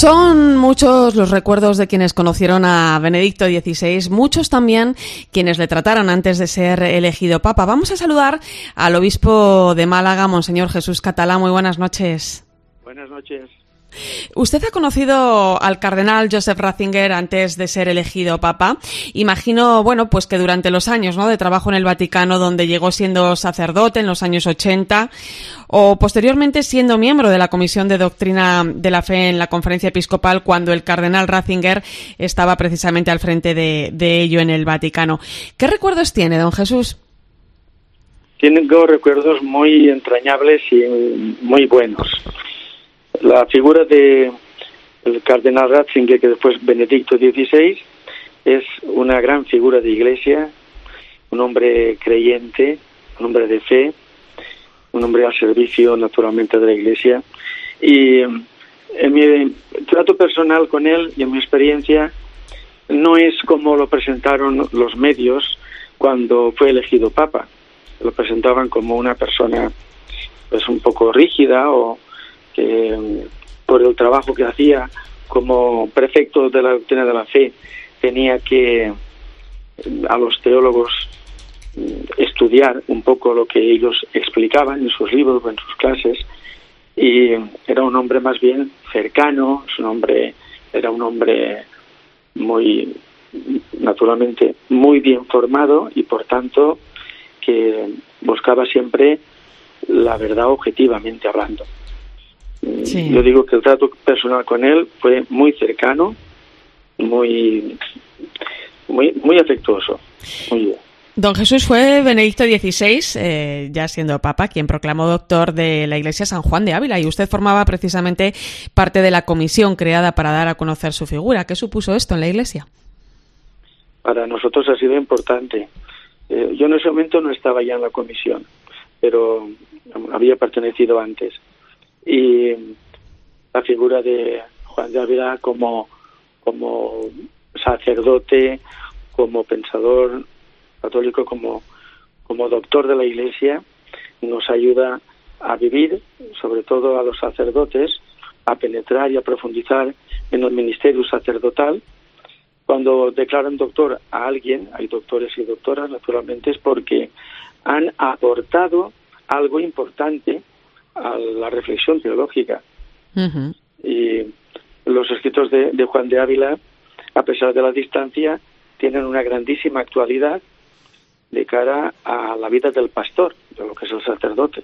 Son muchos los recuerdos de quienes conocieron a Benedicto XVI, muchos también quienes le trataron antes de ser elegido Papa. Vamos a saludar al obispo de Málaga, Monseñor Jesús Catalá. Muy buenas noches. Buenas noches. Usted ha conocido al cardenal Joseph Ratzinger antes de ser elegido papa. Imagino, bueno, pues que durante los años ¿no? de trabajo en el Vaticano, donde llegó siendo sacerdote en los años 80, o posteriormente siendo miembro de la Comisión de Doctrina de la Fe en la Conferencia Episcopal, cuando el cardenal Ratzinger estaba precisamente al frente de, de ello en el Vaticano. ¿Qué recuerdos tiene, don Jesús? Tengo recuerdos muy entrañables y muy buenos la figura de el cardenal Ratzinger, que después Benedicto XVI, es una gran figura de iglesia, un hombre creyente, un hombre de fe, un hombre al servicio naturalmente de la iglesia. Y en mi trato personal con él y en mi experiencia, no es como lo presentaron los medios cuando fue elegido papa. Lo presentaban como una persona pues un poco rígida o que por el trabajo que hacía como prefecto de la doctrina de la fe tenía que a los teólogos estudiar un poco lo que ellos explicaban en sus libros o en sus clases y era un hombre más bien cercano, su nombre era un hombre muy naturalmente muy bien formado y por tanto que buscaba siempre la verdad objetivamente hablando. Yo digo que el trato personal con él fue muy cercano, muy, muy, muy afectuoso. Muy Don Jesús fue Benedicto XVI, eh, ya siendo papa, quien proclamó doctor de la Iglesia San Juan de Ávila y usted formaba precisamente parte de la comisión creada para dar a conocer su figura. ¿Qué supuso esto en la Iglesia? Para nosotros ha sido importante. Eh, yo en ese momento no estaba ya en la comisión, pero había pertenecido antes y la figura de Juan de Ávila como, como sacerdote, como pensador católico, como, como doctor de la Iglesia, nos ayuda a vivir, sobre todo a los sacerdotes, a penetrar y a profundizar en el ministerio sacerdotal. Cuando declaran doctor a alguien, hay doctores y doctoras, naturalmente, es porque han aportado algo importante a la reflexión teológica. Y los escritos de, Juan de Ávila, a pesar de la distancia, tienen una grandísima actualidad de cara a la vida del pastor, de lo que es el sacerdote,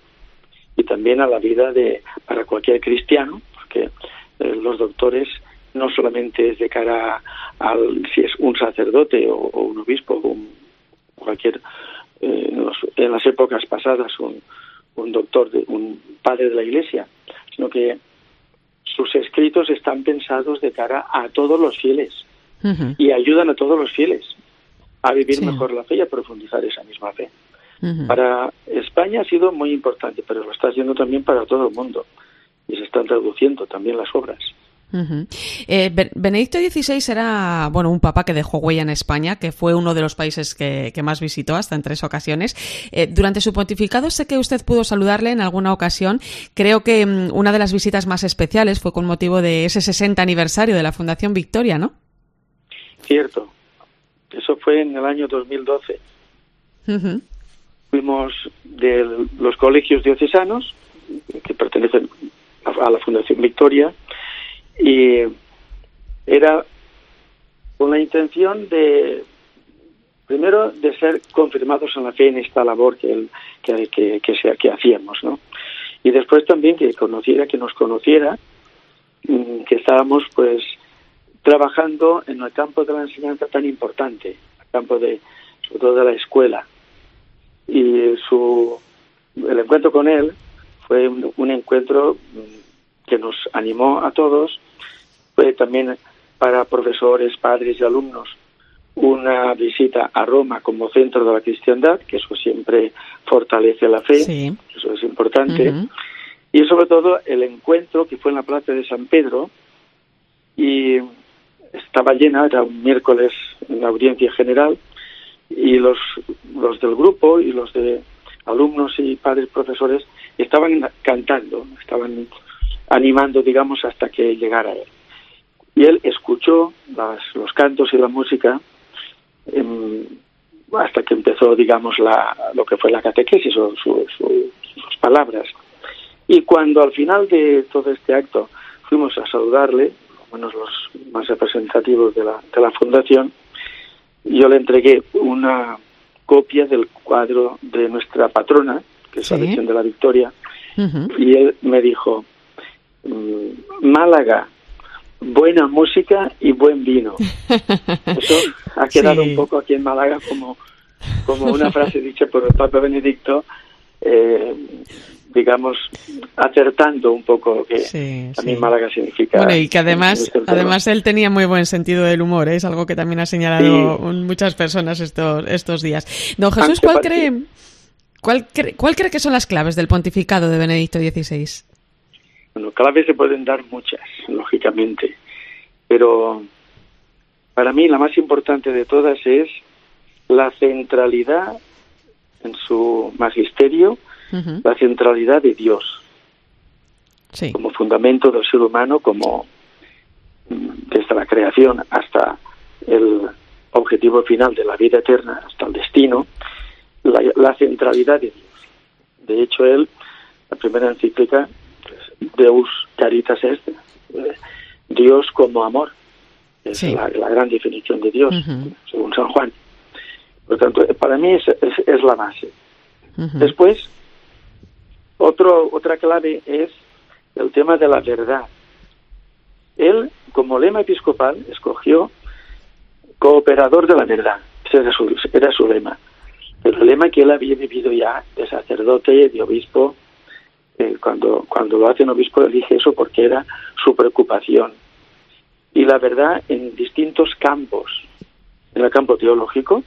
y también a la vida de para cualquier cristiano, porque eh, los doctores no solamente es de cara al si es un sacerdote o, un obispo o cualquier eh, en, las épocas pasadas un, un doctor, de, un padre de la Iglesia, sino que sus escritos están pensados de cara a todos los fieles y ayudan a todos los fieles a vivir mejor la fe y a profundizar esa misma fe. Para España ha sido muy importante, pero lo está haciendo también para todo el mundo y se están traduciendo también las obras. Eh, Benedicto XVI era bueno un papa que dejó huella en España, que fue uno de los países que, más visitó hasta en tres ocasiones. Eh, durante su pontificado sé que usted pudo saludarle en alguna ocasión. Creo que mm, una de las visitas más especiales fue con motivo de ese 60 aniversario de la Fundación Victoria, ¿no? Cierto. Eso fue en el año 2012. Fuimos de los colegios diocesanos que pertenecen a la Fundación Victoria y era con la intención de primero de ser confirmados en la fe en esta labor que que, que, que, que hacíamos no y después también que conociera que nos conociera mm, que estábamos pues trabajando en el campo de la enseñanza tan importante el campo de sobre todo de la escuela. Y su el encuentro con él fue un encuentro mm, que nos animó a todos fue también para profesores, padres y alumnos una visita a Roma como centro de la cristiandad, que eso siempre fortalece la fe, eso es importante, y sobre todo el encuentro que fue en la plaza de San Pedro y estaba llena, era un miércoles en la audiencia general, y los, los del grupo y los de alumnos y padres profesores estaban cantando, estaban animando, digamos, hasta que llegara él. Y él escuchó los cantos y la música hasta que empezó, digamos, la, lo que fue la catequesis o sus palabras. Y cuando al final de todo este acto fuimos a saludarle, menos los más representativos de la, de la fundación, yo le entregué una copia del cuadro de nuestra patrona, que es la Virgen de la Victoria, y él me dijo, Málaga, buena música y buen vino. Eso ha quedado un poco aquí en Málaga como, como una frase dicha por el Papa Benedicto, eh, digamos, acertando un poco que a mí Málaga significa. Bueno, y que además, además él tenía muy buen sentido del humor, ¿eh? es algo que también ha señalado muchas personas estos, estos días. Don Jesús, ¿cuál cree, cuál, cree, ¿cuál cree que son las claves del pontificado de Benedicto XVI? Bueno, claves se pueden dar muchas, lógicamente, pero para mí la más importante de todas es la centralidad en su magisterio la centralidad de Dios como fundamento del ser humano, como mm, desde la creación hasta el objetivo final de la vida eterna, hasta el destino, la, centralidad de Dios. De hecho, él, la primera encíclica, Deus Caritas Est, eh, Dios como amor, es la, gran definición de Dios, según San Juan. Por lo tanto, para mí es, es, la base. Después, otro, otra clave es el tema de la verdad. Él, como lema episcopal, escogió cooperador de la verdad. Ese era su, era su lema. El lema que él había vivido ya de sacerdote, de obispo, eh, cuando, cuando lo hace un obispo elige eso porque era su preocupación. Y la verdad en distintos campos. En el campo teológico,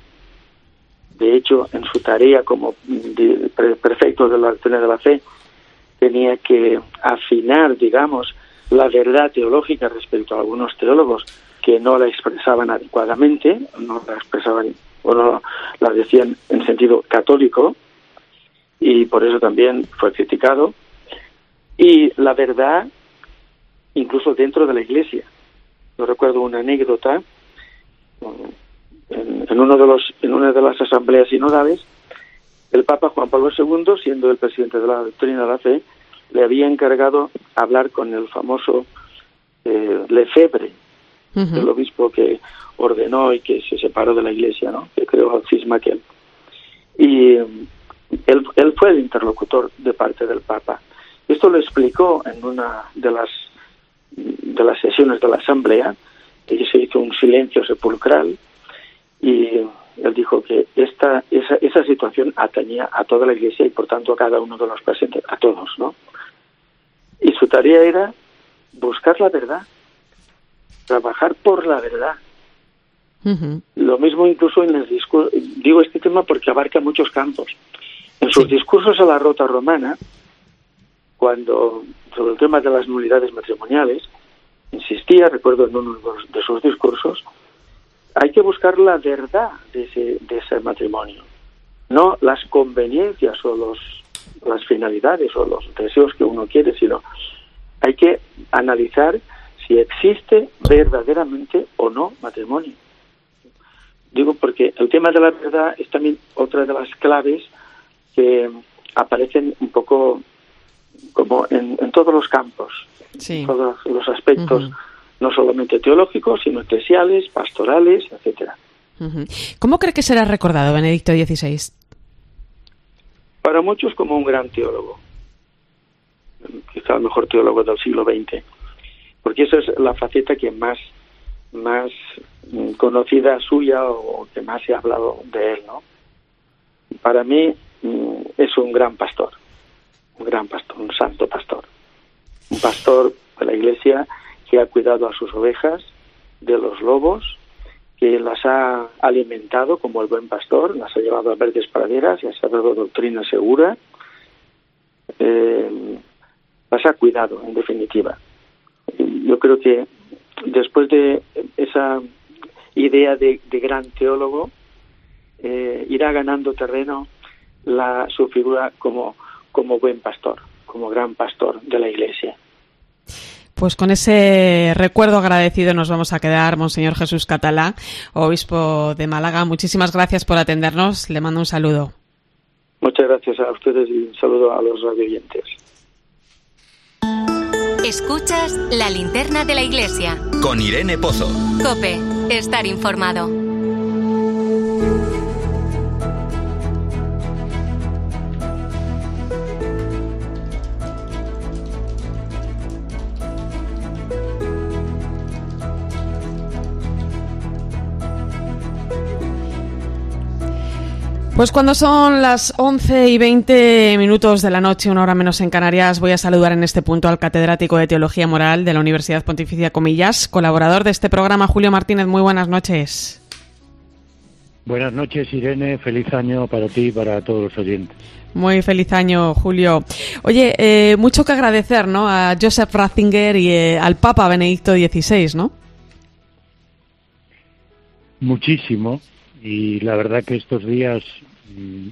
de hecho, en su tarea como prefecto de la doctrina de la fe, tenía que afinar, digamos, la verdad teológica respecto a algunos teólogos que no la expresaban adecuadamente, no la expresaban o no la decían en sentido católico, y por eso también fue criticado. Y la verdad, incluso dentro de la Iglesia. Yo recuerdo una anécdota en, uno de los, en una de las asambleas sinodales, el Papa Juan Pablo II, siendo el presidente de la doctrina de la fe, le había encargado hablar con el famoso eh, Lefebvre, el obispo que ordenó y que se separó de la iglesia, ¿no? que creó el cisma aquel. Y él, él fue el interlocutor de parte del Papa. Esto lo explicó en una de las, de las sesiones de la asamblea, y se hizo un silencio sepulcral, y él dijo que esta esa, esa situación atañía a toda la iglesia y por tanto a cada uno de los presentes, a todos, ¿no? Y su tarea era buscar la verdad, trabajar por la verdad. Lo mismo incluso en el discurso, digo este tema porque abarca muchos campos. En sus discursos a la rota romana, cuando sobre el tema de las nulidades matrimoniales, insistía, recuerdo en uno de sus discursos, hay que buscar la verdad de ese, de ese matrimonio, no las conveniencias o los, las finalidades o los deseos que uno quiere, sino hay que analizar si existe verdaderamente o no matrimonio. Digo porque el tema de la verdad es también otra de las claves que aparecen un poco como en, todos los campos, en todos los aspectos no solamente teológicos, sino eclesiales, pastorales, etcétera. ¿Cómo cree que será recordado Benedicto XVI? Para muchos como un gran teólogo, quizá el mejor teólogo del siglo XX, porque esa es la faceta que más, más mm, conocida suya o que más se ha hablado de él, ¿no? Para mí es un gran pastor, un gran pastor, un santo pastor, un pastor de la Iglesia que ha cuidado a sus ovejas de los lobos, que las ha alimentado como el buen pastor, las ha llevado a verdes praderas, les ha dado doctrina segura, eh, las ha cuidado, en definitiva. Yo creo que después de esa idea de, gran teólogo, eh, irá ganando terreno la, su figura como, como buen pastor, como gran pastor de la Iglesia. Pues con ese recuerdo agradecido nos vamos a quedar, Monseñor Jesús Catalá, obispo de Málaga. Muchísimas gracias por atendernos. Le mando un saludo. Muchas gracias a ustedes y un saludo a los radioyentes. Escuchas la linterna de la iglesia. Con Irene Pozo. Cope, estar informado. Pues cuando son las 11 y 20 minutos de la noche, una hora menos en Canarias, voy a saludar en este punto al catedrático de Teología Moral de la Universidad Pontificia Comillas, colaborador de este programa, Julio Martínez. Muy buenas noches. Buenas noches, Irene. Feliz año para ti y para todos los oyentes. Muy feliz año, Julio. Oye, eh, mucho que agradecer, ¿no? A Joseph Ratzinger y eh, al Papa Benedicto XVI, ¿no? Muchísimo. Y la verdad que estos días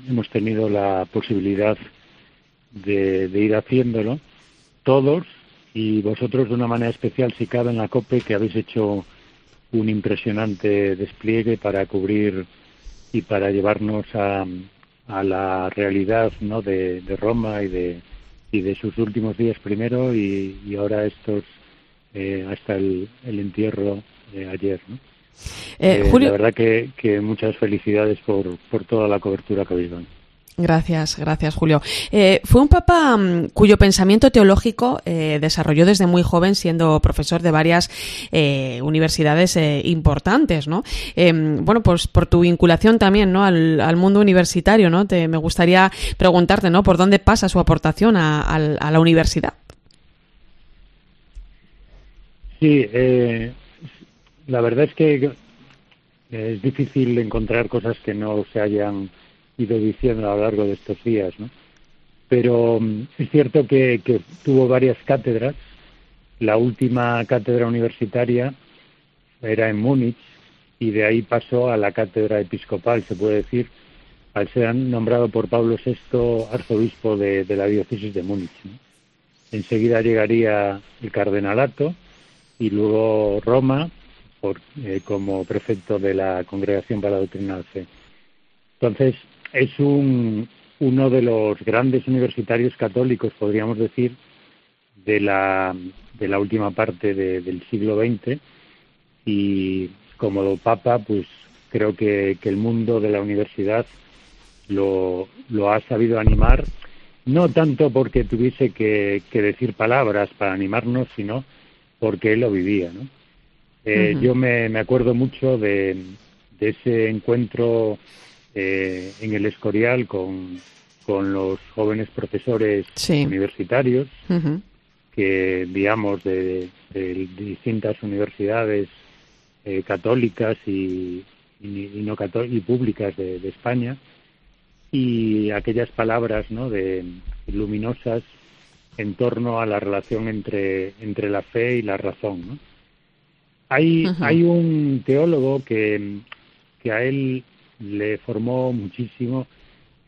hemos tenido la posibilidad de, ir haciéndolo, todos, y vosotros de una manera especial, si cabe en la COPE, que habéis hecho un impresionante despliegue para cubrir y para llevarnos a, a la realidad ¿no? de, Roma y de, y de sus últimos días primero y, ahora estos eh, hasta el, entierro de ayer. ¿no? Eh, eh, la verdad que, muchas felicidades por, por, toda la cobertura que habéis dado. Gracias, gracias Julio. Eh, fue un papa mm, cuyo pensamiento teológico desarrolló desde muy joven, siendo profesor de varias universidades importantes, ¿no? bueno, pues por tu vinculación también, ¿no? Al, mundo universitario, ¿no? Te, me gustaría preguntarte, ¿no? ¿Por dónde pasa su aportación a, a la universidad? Sí, la verdad es que es difícil encontrar cosas que no se hayan ido diciendo a lo largo de estos días, ¿no? Pero mm, es cierto que, tuvo varias cátedras. La última cátedra universitaria era en Múnich y de ahí pasó a la cátedra episcopal, se puede decir, al ser nombrado por Pablo VI arzobispo de, la diócesis de Múnich. Enseguida llegaría el cardenalato y luego Roma eh, como prefecto de la Congregación para la Doctrina de Fe. Entonces, es un, uno de los grandes universitarios católicos, podríamos decir, de la, de la última parte del siglo XX y como papa, pues creo que, que el mundo de la universidad lo, lo, ha sabido animar, no tanto porque tuviese que, que decir palabras para animarnos, sino porque él lo vivía, ¿no? Eh, yo me, acuerdo mucho de, ese encuentro eh, en el Escorial con, los jóvenes profesores universitarios que, digamos, de, distintas universidades eh, católicas y, no y públicas de, España y aquellas palabras ¿no? de luminosas en torno a la relación entre, entre la fe y la razón. ¿no? Hay, hay un teólogo que, que a él le formó muchísimo.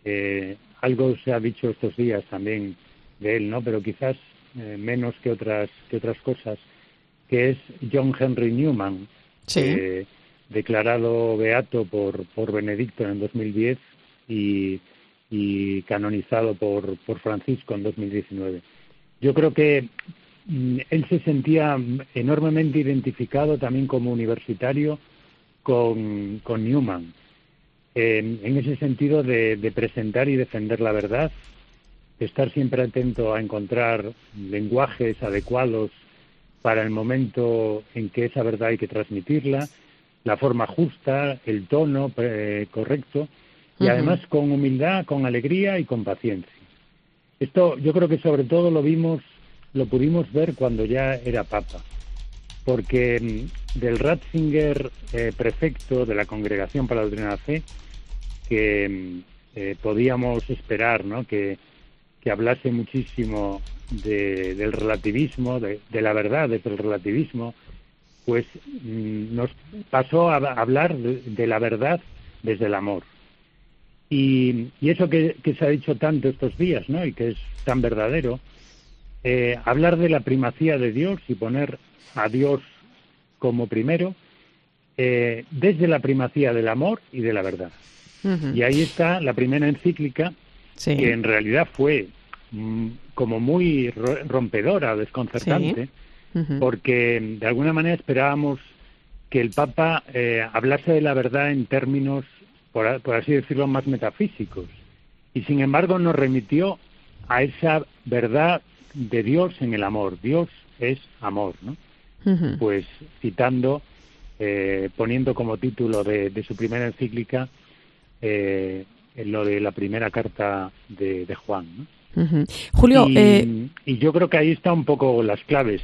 Eh, algo se ha dicho estos días también de él, ¿no? Pero quizás eh, menos que otras que otras cosas, que es John Henry Newman, declarado beato por, por Benedicto en 2010 y, y canonizado por, por Francisco en 2019. Yo creo que él se sentía enormemente identificado también como universitario con, Newman, en, ese sentido de, presentar y defender la verdad, estar siempre atento a encontrar lenguajes adecuados para el momento en que esa verdad hay que transmitirla, la forma justa, el tono eh, correcto y además con humildad, con alegría y con paciencia. Esto yo creo que sobre todo lo vimos lo pudimos ver cuando ya era papa, porque mm, del Ratzinger eh, prefecto de la Congregación para la Doctrina de la Fe, que mm, eh, podíamos esperar ¿no? que, que hablase muchísimo del relativismo, de, la verdad desde el relativismo, pues mm, nos pasó a hablar de, la verdad desde el amor. Y, y eso que, que, se ha dicho tanto estos días, ¿no? Y que es tan verdadero, eh, hablar de la primacía de Dios y poner a Dios como primero eh, desde la primacía del amor y de la verdad. Y ahí está la primera encíclica, que en realidad fue mm, como muy rompedora, desconcertante, porque de alguna manera esperábamos que el Papa eh, hablase de la verdad en términos, por, por, así decirlo, más metafísicos. Y sin embargo nos remitió a esa verdad de Dios en el amor. Dios es amor, ¿no? Pues citando eh, poniendo como título de, su primera encíclica eh, lo de la primera carta de, Juan. Julio, eh, y, yo creo que ahí está un poco las claves.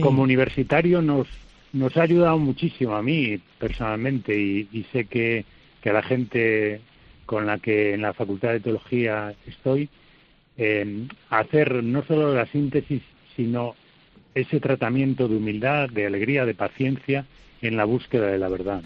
Como universitario nos, nos ha ayudado muchísimo a mí personalmente y, sé que, que, a la gente con la que en la Facultad de Teología estoy, a hacer no solo la síntesis, sino ese tratamiento de humildad, de alegría, de paciencia en la búsqueda de la verdad.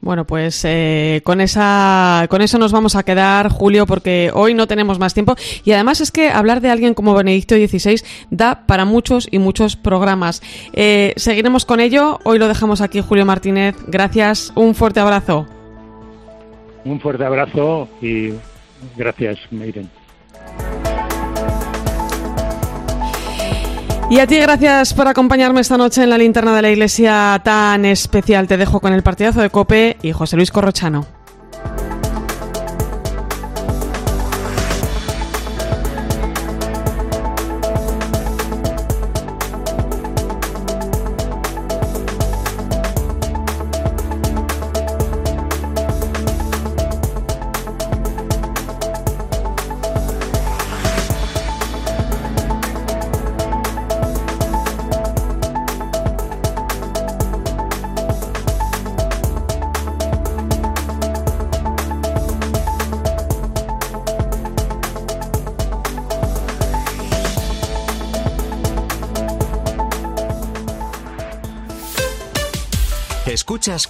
Bueno, pues eh, con esa, con eso nos vamos a quedar, Julio, porque hoy no tenemos más tiempo y además es que hablar de alguien como Benedicto XVI da para muchos y muchos programas. Eh, seguiremos con ello. Hoy lo dejamos aquí, Julio Martínez. Gracias. Un fuerte abrazo. Un fuerte abrazo y gracias, Meiren. Y a ti, gracias por acompañarme esta noche en la linterna de la iglesia tan especial. Te dejo con el partidazo de Cope y José Luis Corrochano.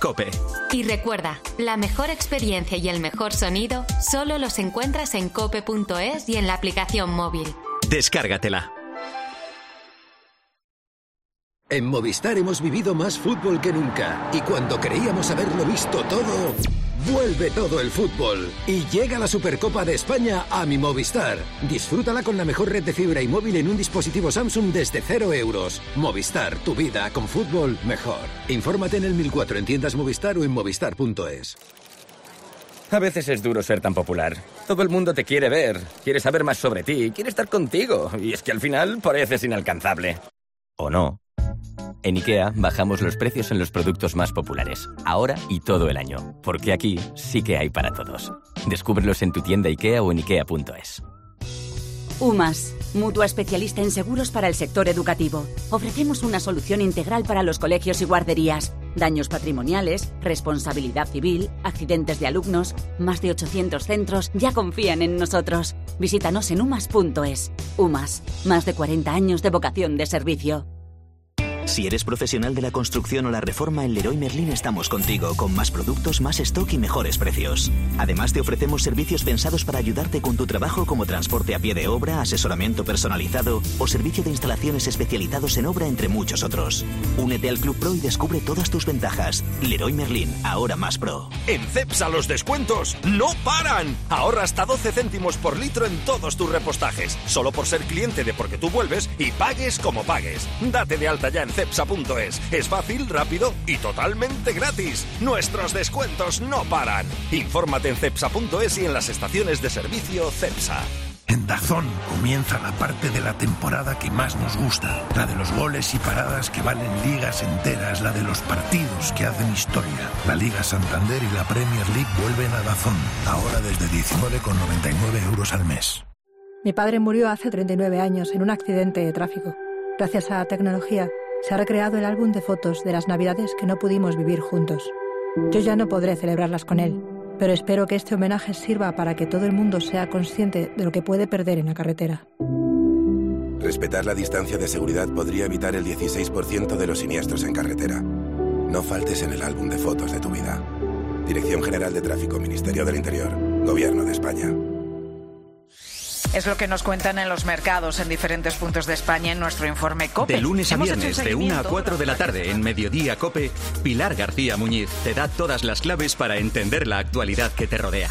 Cope. Y recuerda, la mejor experiencia y el mejor sonido solo los encuentras en cope.es y en la aplicación móvil. Descárgatela. En Movistar hemos vivido más fútbol que nunca y cuando creíamos haberlo visto todo... Vuelve todo el fútbol y llega la Supercopa de España a mi Movistar. Disfrútala con la mejor red de fibra y móvil en un dispositivo Samsung desde cero euros. Movistar, tu vida con fútbol mejor. Infórmate en el 1004 en tiendas Movistar o en movistar.es. A veces es duro ser tan popular. Todo el mundo te quiere ver, quiere saber más sobre ti, quiere estar contigo. Y es que al final pareces inalcanzable. ¿O no? En IKEA bajamos los precios en los productos más populares, ahora y todo el año, porque aquí sí que hay para todos. Descúbrelos en tu tienda IKEA o en IKEA.es. UMAS, mutua especialista en seguros para el sector educativo. Ofrecemos una solución integral para los colegios y guarderías. Daños patrimoniales, responsabilidad civil, accidentes de alumnos. Más de 800 centros ya confían en nosotros. Visítanos en umas.es. UMAS, más de 40 años de vocación de servicio. Si eres profesional de la construcción o la reforma, en Leroy Merlin estamos contigo, con más productos, más stock y mejores precios. Además, te ofrecemos servicios pensados para ayudarte con tu trabajo como transporte a pie de obra, asesoramiento personalizado o servicio de instalaciones especializados en obra, entre muchos otros. Únete al Club Pro y descubre todas tus ventajas. Leroy Merlin, ahora más pro. En CEPSA los descuentos no paran. Ahorra hasta 12 céntimos por litro en todos tus repostajes, solo por ser cliente de Porque tú vuelves y pagues como pagues. Date de alta ya en cepsa.es. Es fácil, rápido y totalmente gratis. Nuestros descuentos no paran. Infórmate en cepsa.es y en las estaciones de servicio Cepsa. En Dazón comienza la parte de la temporada que más nos gusta, la de los goles y paradas que valen ligas enteras, la de los partidos que hacen historia. La Liga Santander y la Premier League vuelven a Dazón, ahora desde 19,99 euros al mes. Mi padre murió hace 39 años en un accidente de tráfico. Gracias a la tecnología, se ha recreado el álbum de fotos de las navidades que no pudimos vivir juntos. Yo ya no podré celebrarlas con él, pero espero que este homenaje sirva para que todo el mundo sea consciente de lo que puede perder en la carretera. Respetar la distancia de seguridad podría evitar el 16% de los siniestros en carretera. No faltes en el álbum de fotos de tu vida. Dirección General de Tráfico, Ministerio del Interior, Gobierno de España. Es lo que nos cuentan en los mercados en diferentes puntos de España en nuestro informe COPE. De lunes a viernes, de 1 a seguimiento. 4 de la tarde, en Mediodía Cope, Pilar García Muñiz te da todas las claves para entender la actualidad que te rodea.